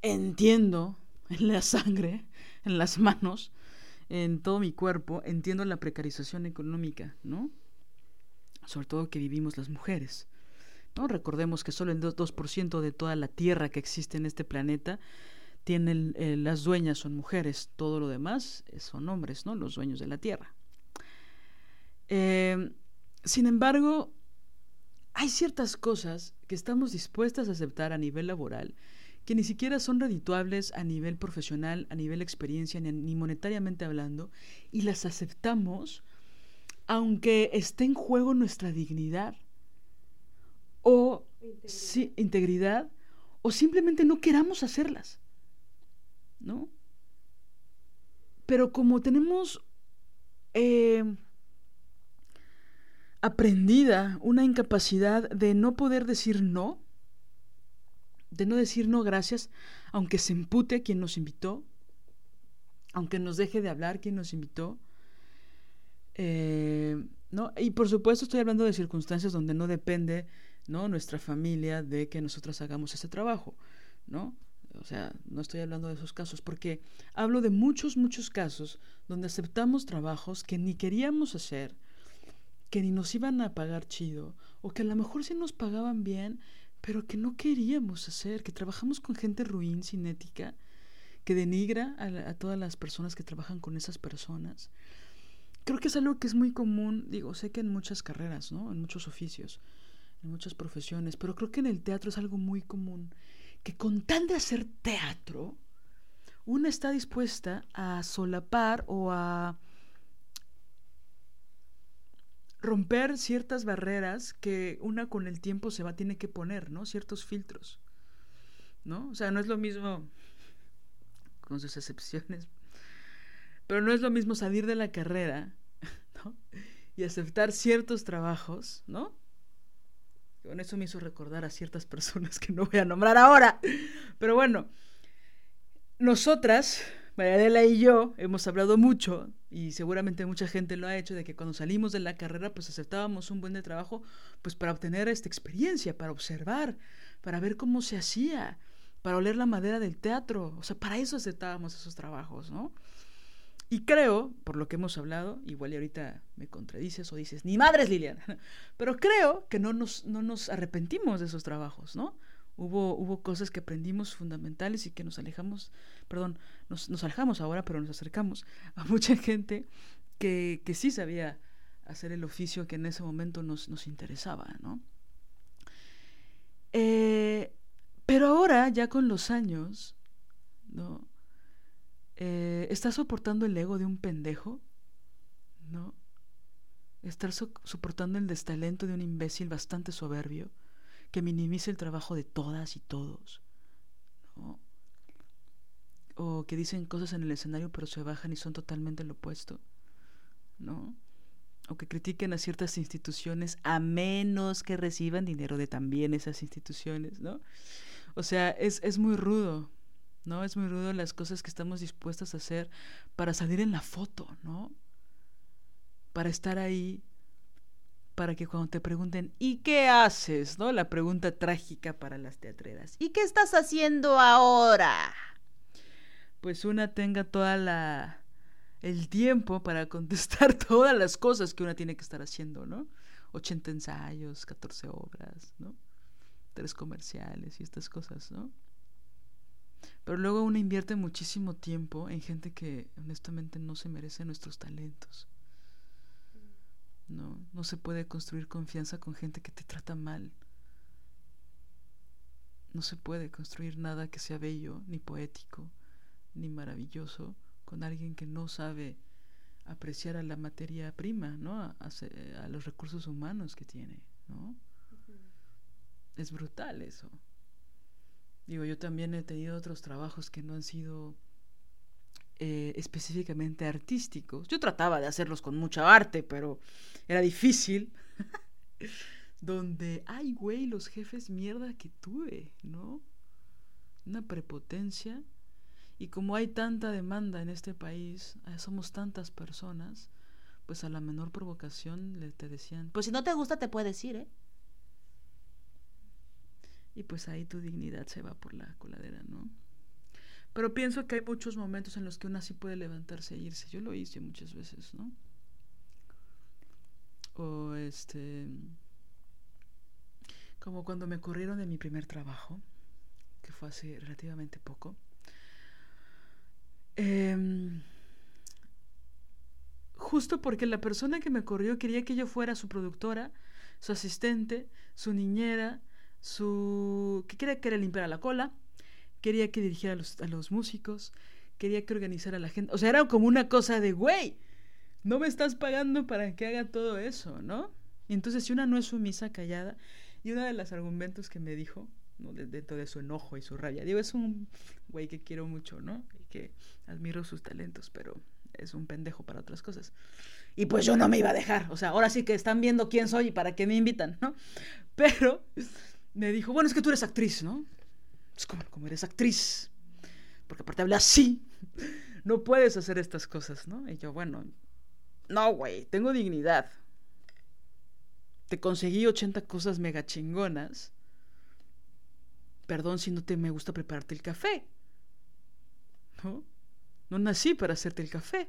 entiendo <laughs> en la sangre, en las manos, en todo mi cuerpo, entiendo la precarización económica, ¿no? Sobre todo que vivimos las mujeres. ¿no? Recordemos que solo el 2% de toda la tierra que existe en este planeta tienen eh, las dueñas son mujeres, todo lo demás eh, son hombres, ¿no? Los dueños de la tierra. Eh, sin embargo, hay ciertas cosas que estamos dispuestas a aceptar a nivel laboral que ni siquiera son redituables a nivel profesional, a nivel experiencia, ni, monetariamente hablando, y las aceptamos aunque esté en juego nuestra dignidad o integridad o simplemente no queramos hacerlas. ¿No? Pero como tenemos eh, aprendida una incapacidad de no poder decir no, de no decir no gracias, aunque se empute quien nos invitó, aunque nos deje de hablar quien nos invitó, eh, ¿no? Y por supuesto estoy hablando de circunstancias donde no depende, ¿no? Nuestra familia de que nosotras hagamos ese trabajo, ¿no? O sea, no estoy hablando de esos casos, porque hablo de muchos, muchos casos donde aceptamos trabajos que ni queríamos hacer, que ni nos iban a pagar chido, o que a lo mejor sí nos pagaban bien, pero que no queríamos hacer, que trabajamos con gente ruin, sin ética, que denigra a, todas las personas que trabajan con esas personas. Creo que es algo que es muy común, digo, sé que en muchas carreras, ¿no? En muchos oficios, en muchas profesiones, pero creo que en el teatro es algo muy común que con tal de hacer teatro, una está dispuesta a solapar o a romper ciertas barreras que una con el tiempo se va tiene que poner, ¿no? Ciertos filtros. ¿No? O sea, no es lo mismo con sus excepciones. Pero no es lo mismo salir de la carrera, <laughs> ¿no? Y aceptar ciertos trabajos, ¿no? Con eso me hizo recordar a ciertas <laughs> personas que no voy a nombrar ahora. Pero bueno, nosotras, María y yo, hemos hablado mucho, y seguramente mucha gente lo ha hecho, de que cuando salimos de la carrera, pues aceptábamos un buen de trabajo, pues para obtener esta experiencia, para observar, para ver cómo se hacía, para oler la madera del teatro. O sea, para eso aceptábamos esos trabajos, ¿no? Y creo, por lo que hemos hablado, igual y ahorita me contradices o dices, ni madres Liliana, <laughs> pero creo que no nos, no nos arrepentimos de esos trabajos, ¿no? Hubo, hubo cosas que aprendimos fundamentales y que nos alejamos, perdón, nos, nos alejamos ahora, pero nos acercamos <laughs> a mucha gente que, que sí sabía hacer el oficio que en ese momento nos, nos interesaba, ¿no? Eh, pero ahora, ya con los años, ¿no? Eh, ¿Estás soportando el ego de un pendejo? ¿No? ¿Estás soportando el destalento de un imbécil bastante soberbio que minimiza el trabajo de todas y todos? ¿No? O que dicen cosas en el escenario pero se bajan y son totalmente lo opuesto. ¿No? O que critiquen a ciertas instituciones a menos que reciban dinero de también esas instituciones, ¿no? O sea, es, es muy rudo, ¿no? Es muy rudo las cosas que estamos dispuestas a hacer para salir en la foto, ¿no? Para estar ahí, para que cuando te pregunten, ¿y qué haces? ¿No? La pregunta trágica para las teatreras. ¿Y qué estás haciendo ahora? Pues una tenga toda la el tiempo para contestar <laughs> todas las cosas que una tiene que estar haciendo, ¿no? 80 ensayos, 14 obras, ¿no? Tres comerciales y estas cosas, ¿no? Pero luego uno invierte muchísimo tiempo en gente que honestamente no se merece nuestros talentos. No, no se puede construir confianza con gente que te trata mal. no se puede construir nada que sea bello, ni poético, ni maravilloso con alguien que no sabe apreciar a la materia prima, ¿no? A, a los recursos humanos que tiene, ¿no? Es brutal eso. Digo, yo también he tenido otros trabajos que no han sido eh, específicamente artísticos. Yo trataba de hacerlos con mucha arte, pero era difícil. <laughs> Donde, ay, güey, los jefes mierda que tuve, ¿no? Una prepotencia. Y como hay tanta demanda en este país, eh, somos tantas personas, pues a la menor provocación le te decían, pues si no te gusta te puedes ir, ¿eh? Y pues ahí tu dignidad se va por la coladera, ¿no? Pero pienso que hay muchos momentos en los que una sí puede levantarse e irse. Yo lo hice muchas veces, ¿no? O este. Como cuando me corrieron de mi primer trabajo, que fue hace relativamente poco. Em, justo porque la persona que me corrió quería que yo fuera su productora, su asistente, su niñera, su. que quería que le limpiara la cola quería que dirigiera a los, a los músicos, quería que organizara a la gente. O sea, era como una cosa de, güey, no me estás pagando para que haga todo eso, ¿no? Y entonces, si una no es sumisa, callada, y uno de los argumentos que me dijo, ¿no? dentro de su enojo y su rabia, digo, es un güey que quiero mucho, ¿no? Y que admiro sus talentos, pero es un pendejo para otras cosas. Y pues yo no me iba a dejar, o sea, ahora sí que están viendo quién soy y para qué me invitan, ¿no? <laughs> Pero me dijo, bueno, es que tú eres actriz, ¿no? Es como, como eres actriz. Porque aparte habla así. <laughs> No puedes hacer estas cosas, ¿no? Y yo, bueno, no, güey, tengo dignidad. Te conseguí 80 cosas mega chingonas. Perdón si no te me gusta prepararte el café. ¿No? No nací para hacerte el café.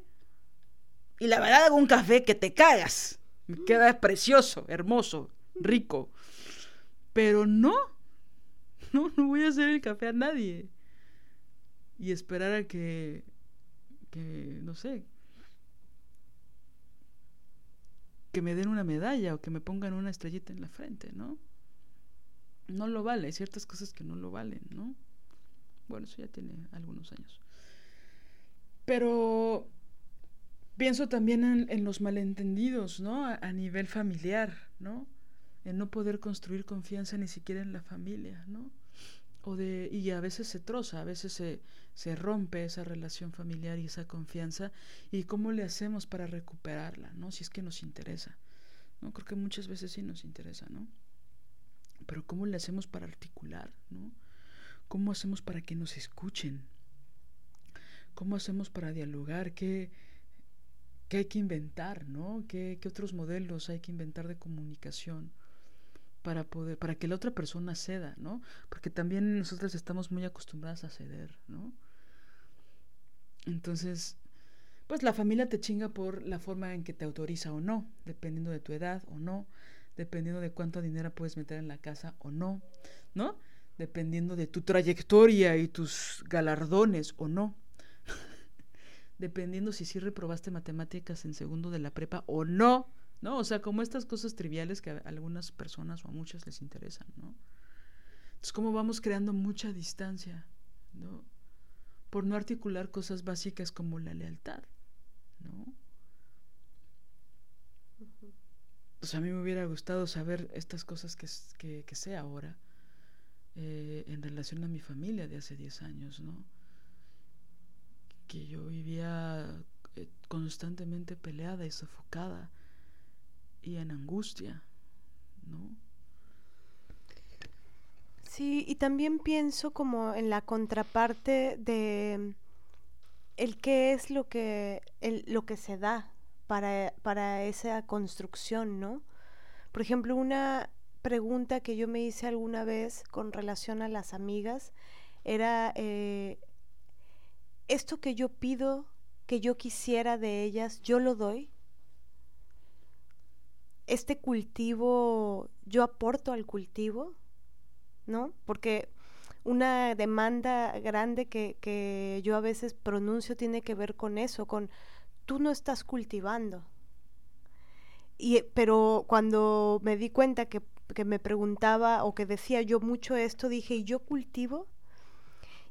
Y la verdad un café que te cagas. Me queda precioso, hermoso, rico. Pero no, no, no voy a hacer el café a nadie. Y esperar a que, que, no sé, que me den una medalla o que me pongan una estrellita en la frente, ¿no? No lo vale, hay ciertas cosas que no lo valen, ¿no? Bueno, eso ya tiene algunos años. Pero pienso también en, los malentendidos, ¿no? A, a, nivel familiar, ¿no? En no poder construir confianza ni siquiera en la familia, ¿no? o de, y a veces se troza, a veces se, se rompe esa relación familiar y esa confianza, y cómo le hacemos para recuperarla, ¿no? Si es que nos interesa, ¿no? Creo que muchas veces sí nos interesa, ¿no? Pero cómo le hacemos para articular, ¿no? ¿Cómo hacemos para que nos escuchen? ¿Cómo hacemos para dialogar? ¿Qué, qué hay que inventar, ¿no? ¿Qué, ¿Qué otros modelos hay que inventar de comunicación? Para poder, para que la otra persona ceda, ¿no? Porque también nosotras estamos muy acostumbradas a ceder, ¿no? Entonces, pues la familia te chinga por la forma en que te autoriza o no, dependiendo de tu edad o no, dependiendo de cuánto dinero puedes meter en la casa o no, ¿no? Dependiendo de tu trayectoria y tus galardones o no. <laughs> dependiendo si sí reprobaste matemáticas en segundo de la prepa o no. ¿No? O sea, como estas cosas triviales que a algunas personas o a muchas les interesan, ¿no? Entonces, ¿cómo vamos creando mucha distancia, ¿no? Por no articular cosas básicas como la lealtad, ¿no? A mí me hubiera gustado saber estas cosas que, que, sé ahora eh, en relación a mi familia de hace 10 años, ¿no? Que yo vivía eh, constantemente peleada y sofocada y en angustia, ¿no? Sí, y también pienso como en la contraparte de el qué es lo que, el, lo que se da para, para esa construcción, ¿no? Por ejemplo, una pregunta que yo me hice alguna vez con relación a las amigas era, eh, ¿esto que yo pido, que yo quisiera de ellas, yo lo doy? Este cultivo, yo aporto al cultivo, ¿no? Porque una demanda grande que, que yo a veces pronuncio tiene que ver con eso, con tú no estás cultivando. Y, pero cuando me di cuenta que, que me preguntaba o que decía yo mucho esto, dije, ¿y yo cultivo?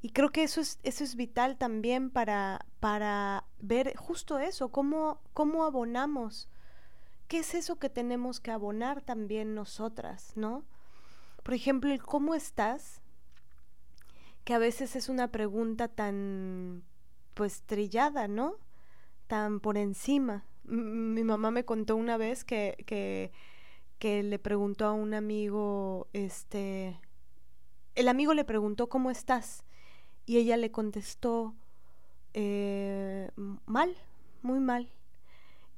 Y creo que eso es, eso es vital también para, para ver justo eso, cómo, cómo abonamos. ¿Qué es eso que tenemos que abonar también nosotras, no? Por ejemplo, el cómo estás, que a veces es una pregunta tan, pues, trillada, ¿no? Tan por encima. mi mamá me contó una vez que, que, que le preguntó a un amigo, este, el amigo le preguntó, ¿cómo estás? Y ella le contestó, eh, mal, muy mal.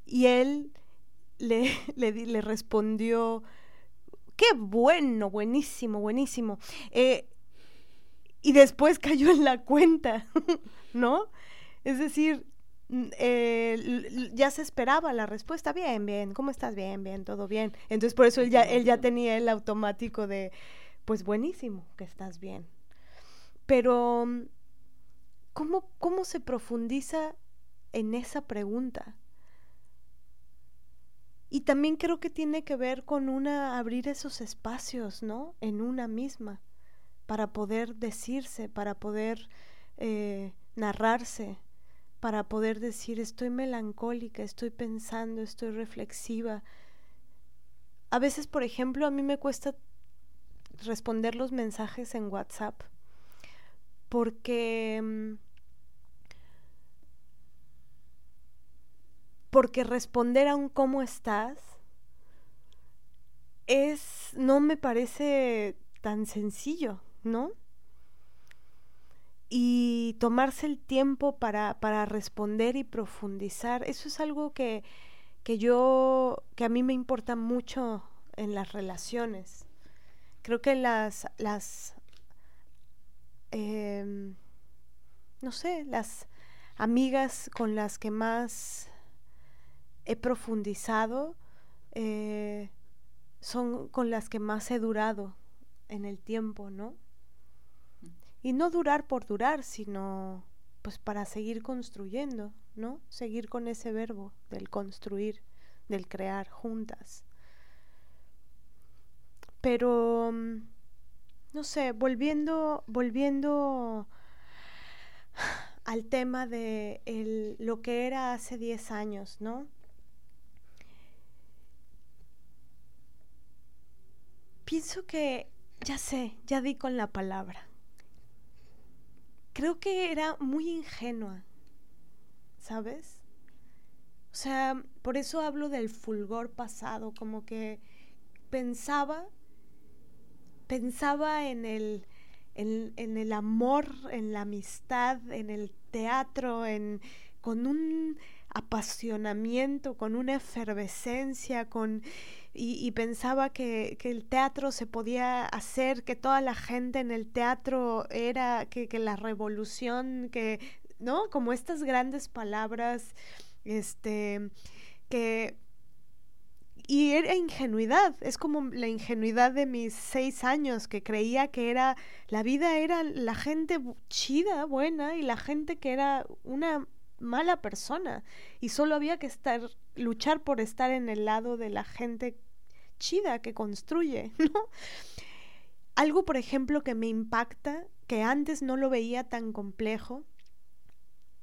Y él le, <laughs> le, le, respondió, qué bueno, buenísimo, buenísimo. Eh, y después <laughs> cayó en la cuenta, <laughs> ¿no? Es decir, eh, ya se esperaba la respuesta, bien, bien, ¿cómo estás? Bien, bien, todo bien. Entonces por eso él ya, él ya tenía el automático de, pues buenísimo, que estás bien. Pero, ¿cómo, cómo se profundiza en esa pregunta? Y también creo que tiene que ver con una abrir esos espacios, ¿no? En una misma, para poder decirse, para poder eh, narrarse, para poder decir estoy melancólica, estoy pensando, estoy reflexiva. A veces, por ejemplo, a mí me cuesta responder los mensajes en WhatsApp porque porque responder a un cómo estás es no me parece tan sencillo, ¿no? Y tomarse el tiempo para, para responder y profundizar, eso es algo que, que yo, que a mí me importa mucho en las relaciones. Creo que las, las Em, no sé, las amigas con las que más he profundizado eh, son con las que más he durado en el tiempo, ¿no? Y no durar por durar, sino pues para seguir construyendo, ¿no? Seguir con ese verbo del construir, del crear juntas. Pero no sé, volviendo, volviendo al tema de lo que era hace 10 años, ¿no? Pienso que, ya sé, ya di con la palabra. Creo que era muy ingenua, ¿sabes? O sea, por eso hablo del fulgor pasado, como que pensaba pensaba en el, en, el amor, en la amistad, en el teatro, en, con un apasionamiento, con una efervescencia, con, y, pensaba que, que, el teatro se podía hacer, que toda la gente en el teatro era, que, que la revolución, que, ¿no? Como estas grandes palabras, este, que y era ingenuidad, es como la ingenuidad de mis seis años, que creía que era, la vida era la gente chida, buena, y la gente que era una mala persona. Y solo había que estar, luchar por estar en el lado de la gente chida que construye, <laughs> ¿no? Algo, por ejemplo, que me impacta, que antes no lo veía tan complejo,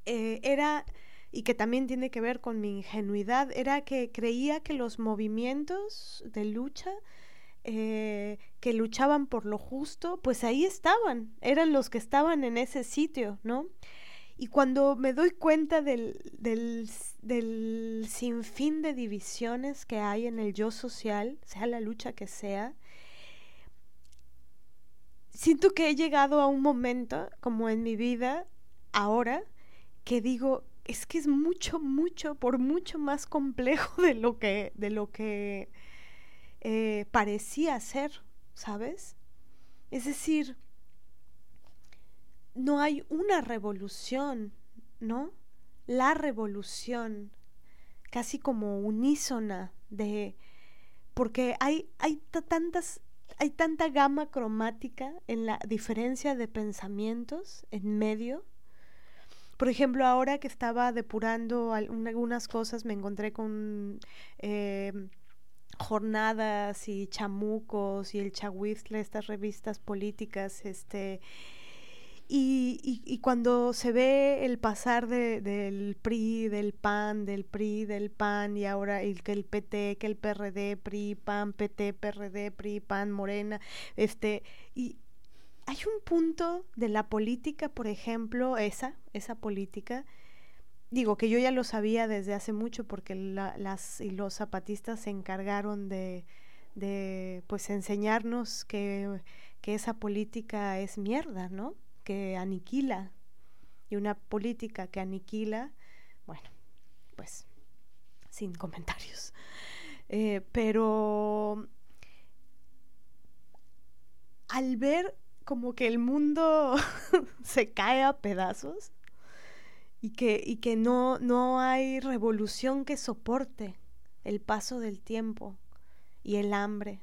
eh, era y que también tiene que ver con mi ingenuidad, era que creía que los movimientos de lucha eh, que luchaban por lo justo, pues ahí estaban, eran los que estaban en ese sitio, ¿no? Y cuando me doy cuenta del, del, del sinfín de divisiones que hay en el yo social, sea la lucha que sea, siento que he llegado a un momento, como en mi vida, ahora, que digo, es que es mucho, mucho, por mucho más complejo <laughs> de lo que, de lo que eh, parecía ser, ¿sabes? Es decir, no hay una revolución, ¿no? La revolución, casi como unísona de porque hay, hay tantas hay tanta gama cromática en la diferencia de pensamientos en medio por ejemplo, ahora que estaba depurando algunas cosas, me encontré con... Eh, jornadas y chamucos y el chahuizle, estas revistas políticas, este, y, y, cuando se ve el pasar de, del PRI, del PAN, del PRI, del PAN, y ahora el, que el PT, que el PRD, PRI, PAN, PT, PRD, PRI, PAN, Morena, este, y hay un punto de la política, por ejemplo, esa, esa política, digo que yo ya lo sabía desde hace mucho porque las y los zapatistas se encargaron de, de pues enseñarnos que, que esa política es mierda, ¿no? Que aniquila y una política que aniquila, bueno, pues sin comentarios. <laughs> Eh, pero al ver como que el mundo <laughs> se cae a pedazos y que, y que no, no hay revolución que soporte el paso del tiempo y el hambre,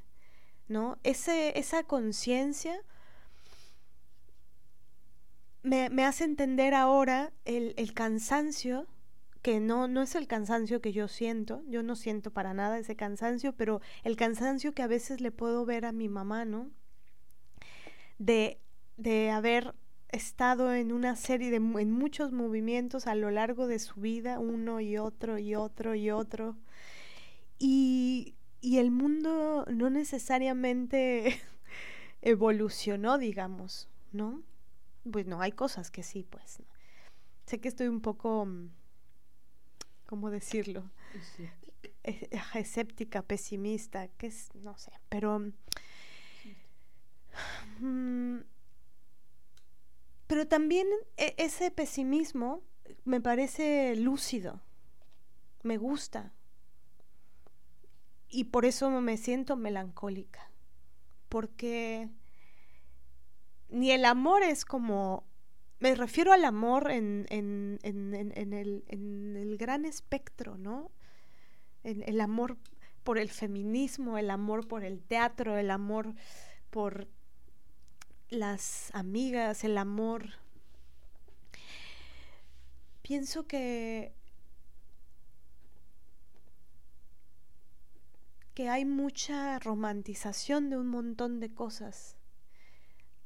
¿no? Ese, esa conciencia me, hace entender ahora el, el, cansancio, que no, no es el cansancio que yo siento, yo no siento para nada ese cansancio, pero el cansancio que a veces le puedo ver a mi mamá, ¿no? De, de haber estado en una serie de en muchos movimientos a lo largo de su vida, uno y otro y otro y otro. Y, y el mundo no necesariamente <laughs> evolucionó, digamos, ¿no? Pues no, hay cosas que sí, pues. Sé que estoy un poco, mm, ¿cómo decirlo? Escéptica, pesimista, que es, no sé, pero... Mm, pero también e, ese pesimismo me parece lúcido, me gusta. Y por eso me siento melancólica, porque ni el amor es como, me refiero al amor en, en, en, en el, el, gran espectro, ¿no? el amor por el feminismo, el amor por el teatro, el amor por las amigas, el amor. Pienso que que hay mucha romantización de un montón de cosas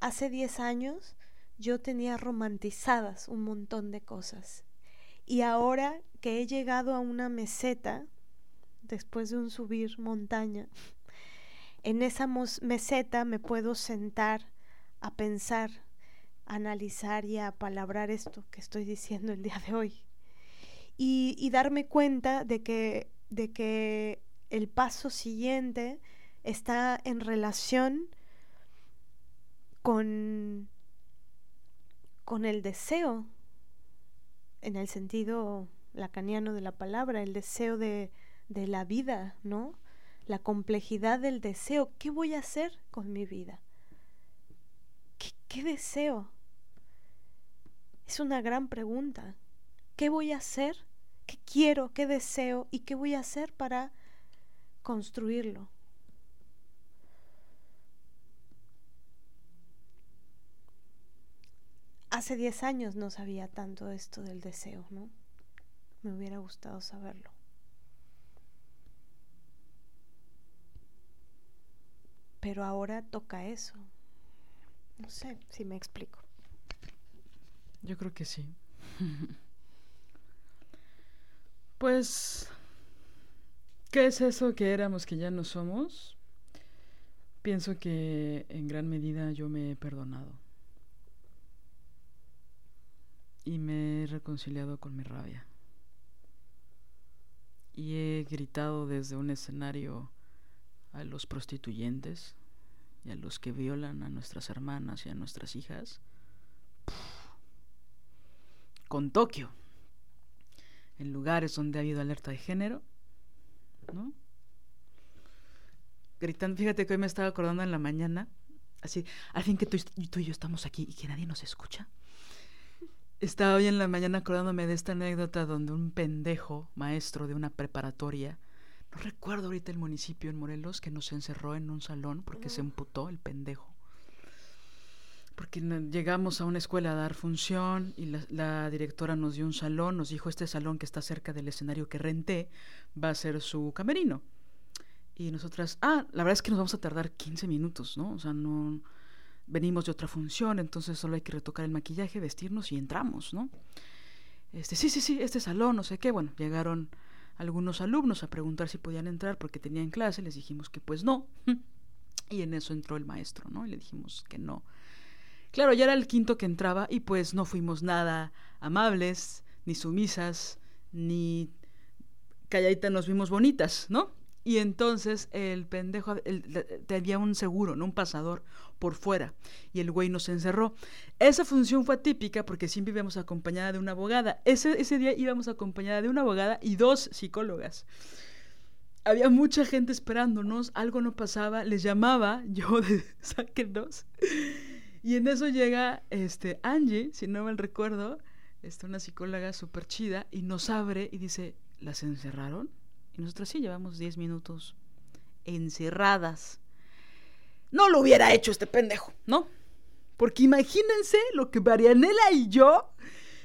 hace 10 años yo tenía romantizadas un montón de cosas. Y ahora que he llegado a una meseta, después de un subir montaña, <laughs> en esa meseta me puedo sentar a pensar, a analizar y a palabrar esto que estoy diciendo el día de hoy. Y, y darme cuenta de que, de que el paso siguiente está en relación con, con el deseo, en el sentido lacaniano de la palabra, el deseo de, de la vida, ¿no? La complejidad del deseo. ¿Qué voy a hacer con mi vida? ¿Qué, qué deseo? Es una gran pregunta. ¿Qué voy a hacer? ¿Qué quiero? ¿Qué deseo? ¿Y qué voy a hacer para construirlo? Hace 10 años no sabía tanto esto del deseo, ¿no? Me hubiera gustado saberlo. Pero ahora toca eso. No sé si me explico. Yo creo que sí. pues, ¿qué es eso que éramos que ya no somos? Pienso que en gran medida yo me he perdonado. Y me he reconciliado con mi rabia. Y he gritado desde un escenario a los prostituyentes y a los que violan a nuestras hermanas y a nuestras hijas con Tokio, en lugares donde ha habido alerta de género, ¿no? Gritando, fíjate que hoy me estaba acordando en la mañana, así, al fin que tú, tú y yo estamos aquí y que nadie nos escucha. Estaba hoy en la mañana acordándome de esta anécdota donde un pendejo maestro de una preparatoria, no recuerdo ahorita el municipio en Morelos, que nos encerró en un salón porque se emputó el pendejo. Porque llegamos a una escuela a dar función y la, la, directora nos dio un salón, nos dijo este salón que está cerca del escenario que renté va a ser su camerino. Y nosotras, ah, la verdad es que nos vamos a tardar 15 minutos, ¿no? O sea, no venimos de otra función, entonces solo hay que retocar el maquillaje, vestirnos y entramos, ¿no? Este, sí, sí, sí, este salón, no sé qué. Bueno, llegaron algunos alumnos a preguntar si podían entrar porque tenían clase, les dijimos que pues no. <laughs> Y en eso entró el maestro, ¿no? Y le dijimos que no. Claro, ya era el quinto que entraba y pues no fuimos nada amables, ni sumisas, ni calladitas nos vimos bonitas, ¿no? Y entonces el pendejo, tenía un seguro, ¿no? Un pasador por fuera. Y el güey nos encerró. Esa función fue atípica porque siempre íbamos acompañada de una abogada. Ese, ese día íbamos acompañada de una abogada y dos psicólogas había mucha gente esperándonos, algo no pasaba, les llamaba, <laughs> yo de sáquenos. Y en eso llega este Angie, si no mal recuerdo, este, una psicóloga súper chida, y nos abre y dice, ¿las encerraron? Y nosotros sí, llevamos 10 minutos encerradas. No lo hubiera hecho este pendejo, ¿no? Porque imagínense lo que Marianela y yo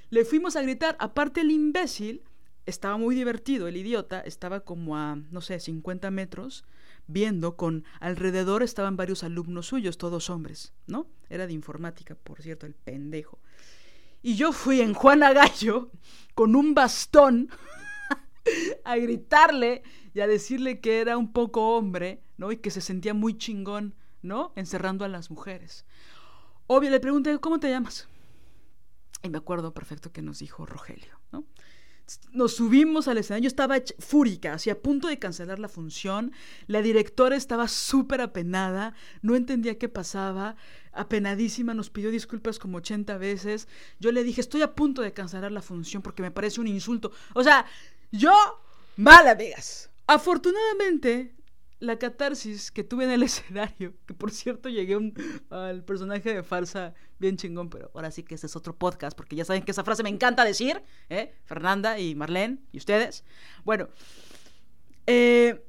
le fuimos a gritar. Aparte el imbécil estaba muy divertido, el idiota estaba como a, no sé, 50 metros, viendo con alrededor estaban varios alumnos suyos, todos hombres, ¿no? Era de informática, por cierto, el pendejo. Y yo fui en Juana Gallo con un bastón <laughs> a gritarle y a decirle que era un poco hombre, ¿no? Y que se sentía muy chingón, ¿no? Encerrando a las mujeres. Obvio, le pregunté, ¿cómo te llamas? Y me acuerdo perfecto que nos dijo Rogelio, ¿no? nos subimos al escenario, estaba fúrica, así a punto de cancelar la función, la directora estaba súper apenada, no entendía qué pasaba, apenadísima, nos pidió disculpas como 80 veces, yo le dije, estoy a punto de cancelar la función porque me parece un insulto, o sea, yo, mala Vegas. Afortunadamente, la catarsis que tuve en el <laughs> escenario, que por cierto llegué al personaje de farsa bien chingón, pero ahora sí que ese es otro podcast, porque ya saben que esa frase me encanta decir, ¿eh? Fernanda y Marlene y ustedes. Bueno, eh,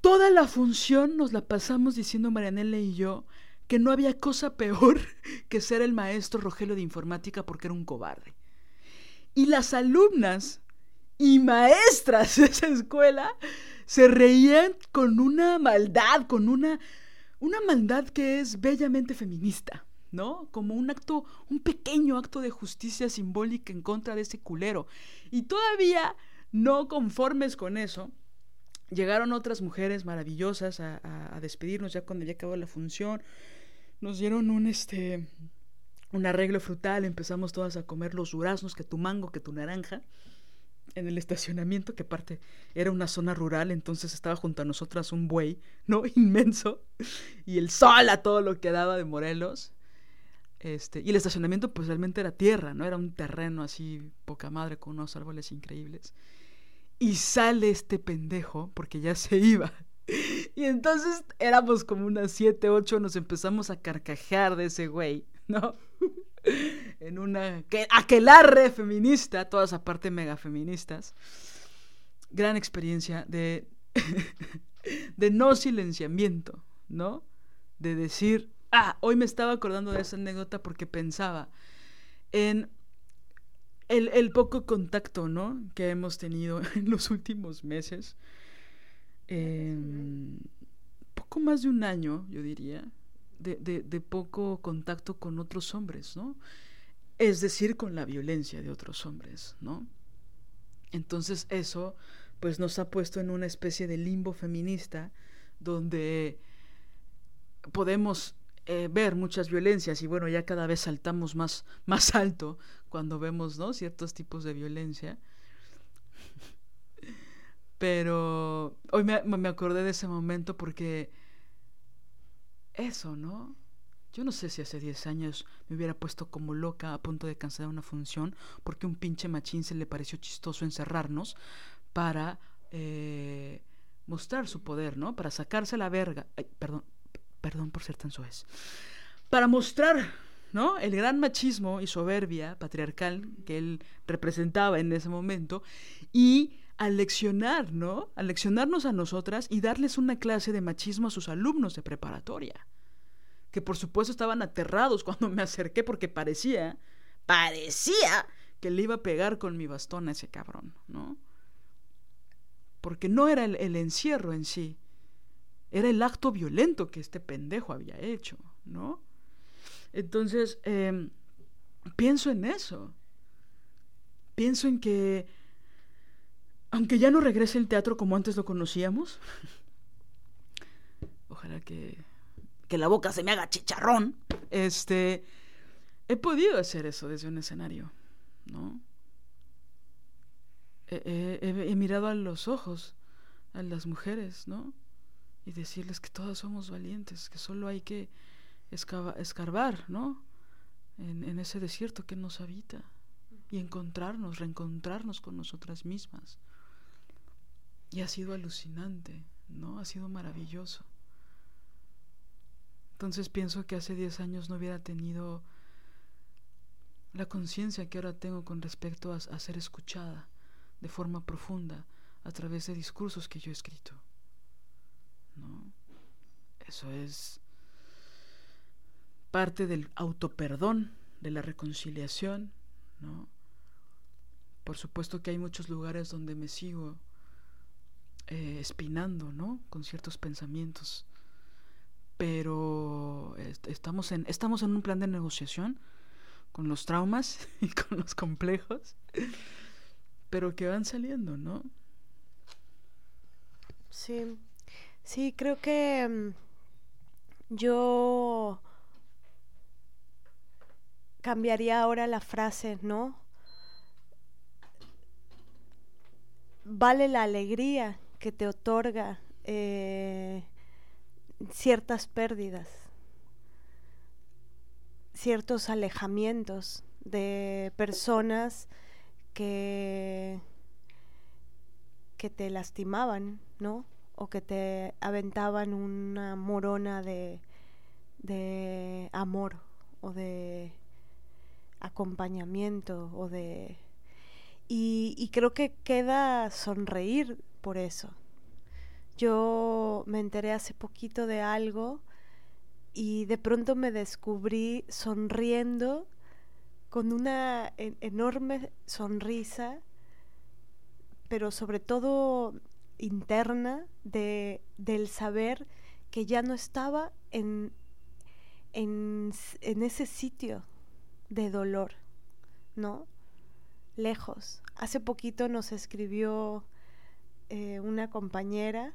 toda la función nos la pasamos diciendo Marianela y yo que no había cosa peor <laughs> que ser el maestro Rogelio de informática porque era un cobarde. Y las alumnas y maestras de esa escuela se reían con una maldad, con una, una maldad que es bellamente feminista, ¿no? Como un acto, un pequeño acto de justicia simbólica en contra de ese culero. Y todavía no conformes con eso, llegaron otras mujeres maravillosas a, a, despedirnos ya cuando ya acabó la función. Nos dieron un este un arreglo frutal, empezamos todas a comer los duraznos, que tu mango, que tu naranja en el estacionamiento, que aparte era una zona rural, entonces estaba junto a nosotras un buey, ¿no? <laughs> Inmenso, y el sol a todo lo que daba de Morelos. Este, y el estacionamiento pues realmente era tierra, ¿no? Era un terreno así poca madre con unos árboles increíbles. Y sale este pendejo porque ya se iba. <laughs> Y entonces éramos como unas 7, 8, nos empezamos a carcajear de ese güey, ¿no? <laughs> en una aquelarre feminista, todas aparte mega feministas. Gran experiencia de, <laughs> de no silenciamiento, ¿no? De decir, ah, hoy me estaba acordando de esa anécdota porque pensaba en el, poco contacto, ¿no? Que hemos tenido <laughs> en los últimos meses. poco más de un año, yo diría, de, poco contacto con otros hombres, ¿no? Es decir, con la violencia de otros hombres, ¿no? Entonces eso pues nos ha puesto en una especie de limbo feminista donde podemos eh, ver muchas violencias y bueno, ya cada vez saltamos más, más alto cuando vemos ¿no? ciertos tipos de violencia. Pero hoy me, me acordé de ese momento porque eso, ¿no? Yo no sé si hace 10 años me hubiera puesto como loca a punto de cancelar una función porque un pinche machín se le pareció chistoso encerrarnos para eh, mostrar su poder, ¿no? Para sacarse la verga. perdón, perdón por ser tan suez. Para mostrar, ¿no? El gran machismo y soberbia patriarcal que él representaba en ese momento y al leccionar, ¿no? Al leccionarnos a nosotras y darles una clase de machismo a sus alumnos de preparatoria. Que por supuesto estaban aterrados <laughs> cuando me acerqué porque parecía, parecía que le iba a pegar con mi bastón a ese cabrón, ¿no? Porque no era el, el encierro en sí, era el acto violento que este pendejo había hecho, ¿no? Entonces, em, pienso en eso. Pienso en que, aunque ya no regrese el teatro como antes lo conocíamos, ojalá que, que la boca se me haga chicharrón, este, he podido hacer eso desde un escenario, ¿no? he mirado a los ojos a las mujeres, ¿no? Y decirles que todas somos valientes, que solo hay que escarbar, ¿no? En, en, ese desierto que nos habita y encontrarnos, reencontrarnos con nosotras mismas. Y ha sido alucinante, ¿no? Ha sido maravilloso. Entonces pienso que hace 10 años no hubiera tenido la conciencia que ahora tengo con respecto a, ser escuchada de forma profunda a través de discursos que yo he escrito. ¿No? Eso es parte del autoperdón, de la reconciliación, ¿no? Por supuesto que hay muchos lugares donde me sigo eh, espinando, ¿no? Con ciertos pensamientos. Pero estamos en, estamos en un plan de negociación con los traumas <laughs> y con los complejos, pero que van saliendo, ¿no? Sí, sí, creo que mm, yo cambiaría ahora la frase, ¿no? Vale la alegría que te otorga eh, ciertas pérdidas, ciertos alejamientos de personas que que te lastimaban, ¿no? O que te aventaban una morona de, de amor o de acompañamiento o de... Y, y creo que queda sonreír por eso. Yo me enteré hace poquito de algo y de pronto me descubrí sonriendo con una enorme sonrisa pero sobre todo interna de, del saber que ya no estaba en, en, ese sitio de dolor, ¿no? Lejos. Hace poquito nos escribió eh, una compañera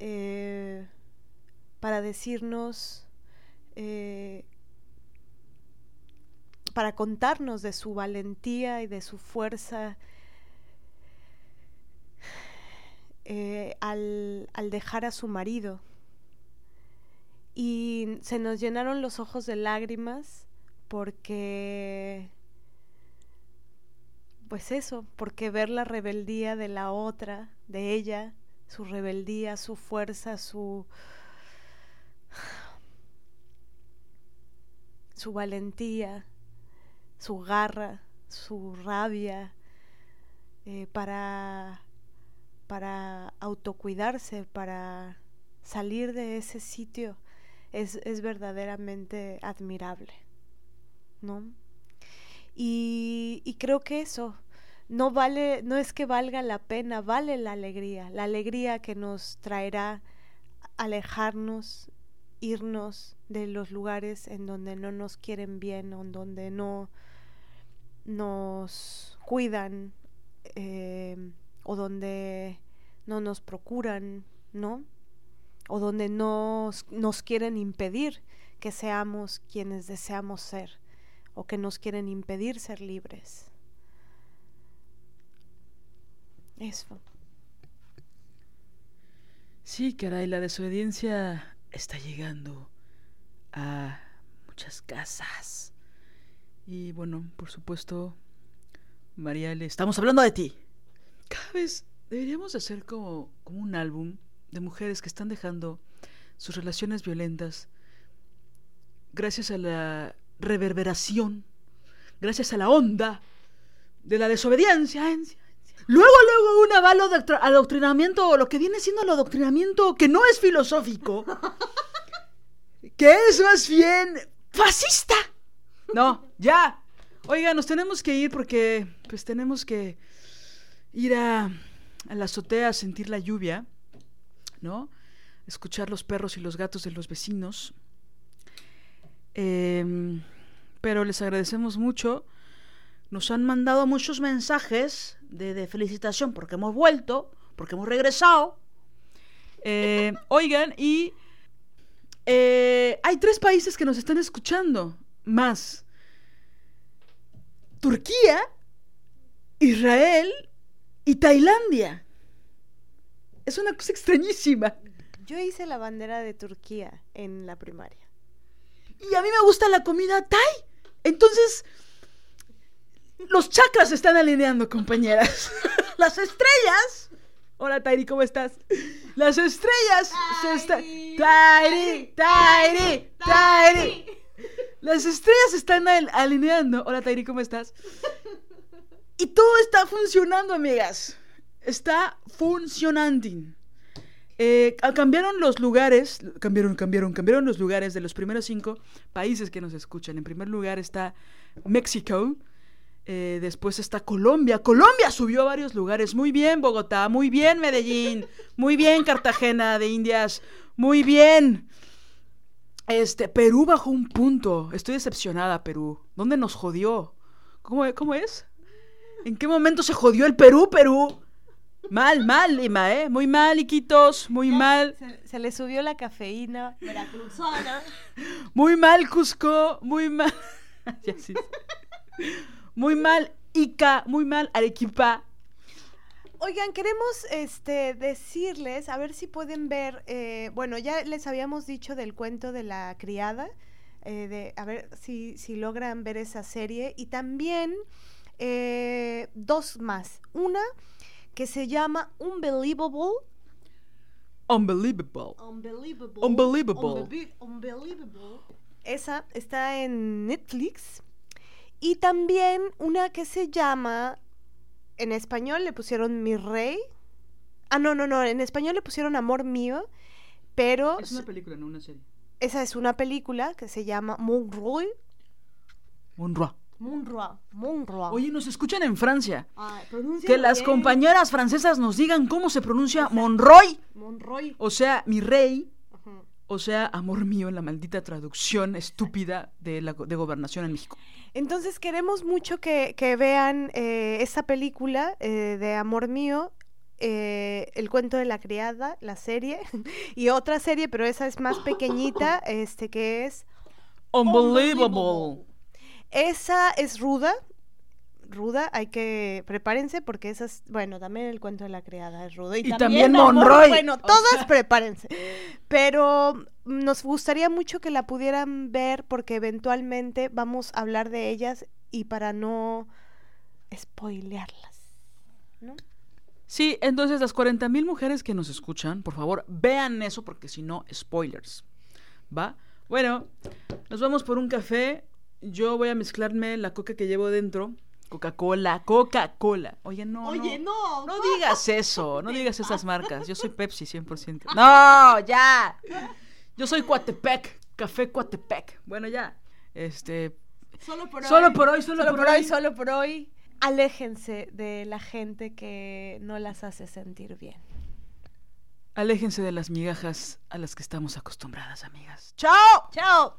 eh, para decirnos, eh, para contarnos de su valentía y de su fuerza al, al dejar a su marido. Y se nos llenaron los ojos de lágrimas porque pues eso, porque ver la rebeldía de la otra, de ella, su rebeldía, su fuerza, su su valentía, su garra, su rabia, eh, para para autocuidarse, para salir de ese sitio, es, verdaderamente admirable, ¿no? Y, y creo que eso, no vale, no es que valga la pena, vale la alegría, la alegría que nos traerá alejarnos, irnos de los lugares en donde no nos quieren bien, en donde no nos cuidan, eh, o donde no nos procuran, ¿no? O donde nos, nos quieren impedir que seamos quienes deseamos ser o que nos quieren impedir ser libres. Eso. Sí, caray, la desobediencia está llegando a muchas casas. Y bueno, por supuesto, María, le estamos hablando de ti. Cada vez deberíamos hacer como, como un álbum de mujeres que están dejando sus relaciones violentas gracias a la reverberación, gracias a la onda de la desobediencia. Luego, luego un avalo de adoctrinamiento, lo que viene siendo el adoctrinamiento que no es filosófico, <laughs> que es más bien fascista. No, ya. Oiga, nos tenemos que ir porque pues tenemos que ir a, la azotea a sentir la lluvia, ¿no? escuchar los perros y los gatos de los vecinos. Em, pero les agradecemos mucho. Nos han mandado muchos mensajes de, felicitación porque hemos vuelto, porque hemos regresado. Eh, <laughs> oigan, y eh, hay tres países que nos están escuchando más. Turquía, Israel y Tailandia. Es una cosa extrañísima. Yo hice la bandera de Turquía en la primaria. Y a mí me gusta la comida Thai. Entonces, los chakras se están alineando, compañeras. <laughs> Las estrellas. Hola, Tairi, ¿cómo estás? Las estrellas se están. Tairi, Tairi, Tairi. Las estrellas se están alineando. Hola, Tairi, ¿cómo estás? Y todo está funcionando, amigas. Está funcionando. Eh, cambiaron los lugares, cambiaron, cambiaron, cambiaron los lugares de los primeros cinco países que nos escuchan. En primer lugar está México, eh, después está Colombia. Colombia subió a varios lugares. Muy bien, Bogotá, muy bien, Medellín, muy bien, Cartagena de Indias, muy bien. Este, Perú bajó un punto. Estoy decepcionada, Perú. ¿Dónde nos jodió? ¿Cómo, cómo es? ¿En qué momento se jodió el Perú, Perú? Mal, mal, Lima, ¿eh? Muy mal, Iquitos, muy mal. Se, le subió la cafeína. Veracruzana. Muy mal, Cusco, muy mal. <laughs> Muy mal, Ica, muy mal, Arequipa. Oigan, queremos este, decirles, a ver si pueden ver, eh, bueno, ya les habíamos dicho del cuento de la criada, eh, de, a ver si, si logran ver esa serie, y también eh, dos más. Una que se llama Unbelievable. Unbelievable. Unbelievable. Unbelievable. Unbelievable. Esa está en Netflix. Y también una que se llama, en español le pusieron Mi Rey. Ah, no, no, no, en español le pusieron Amor Mío, pero... Es una película, no una serie. Esa es una película que se llama Monroy. Monroy. Monroy. Monroy. Oye, nos escuchan en Francia. que las compañeras francesas nos digan cómo se pronuncia Monroy. Monroy. O sea, mi rey. O sea, amor mío en la maldita traducción estúpida de, la, de gobernación en México. Entonces queremos mucho que, vean eh, esa película eh, de Amor mío eh, el cuento de la criada, la serie, <laughs> y otra serie, pero esa es más pequeñita, <laughs> este que es Unbelievable. Esa es ruda. Ruda, hay que prepárense porque esa es, bueno, también el cuento de la criada es ruda. Y, también, Monroy. Bueno, todas prepárense. Pero nos gustaría mucho que la pudieran ver porque eventualmente vamos a hablar de ellas y para no spoilearlas, ¿no? Sí, entonces las 40 mil mujeres que nos escuchan, por favor, vean eso porque si no, spoilers. ¿Va? Bueno, nos vamos por un café yo voy a mezclarme la coca que llevo dentro. Coca-Cola, Coca-Cola. Oye, no. Oye, no. No, digas eso, no <laughs> digas esas marcas. Yo soy Pepsi 100%. <laughs> No, ya. Yo soy Coatepec, Café Coatepec. Bueno, ya. Este. Solo por hoy. Solo por hoy, solo, solo por, hoy. Solo por hoy. Aléjense de la gente que no las hace sentir bien. Aléjense de las migajas a las que estamos acostumbradas, amigas. ¡Chao! ¡Chao!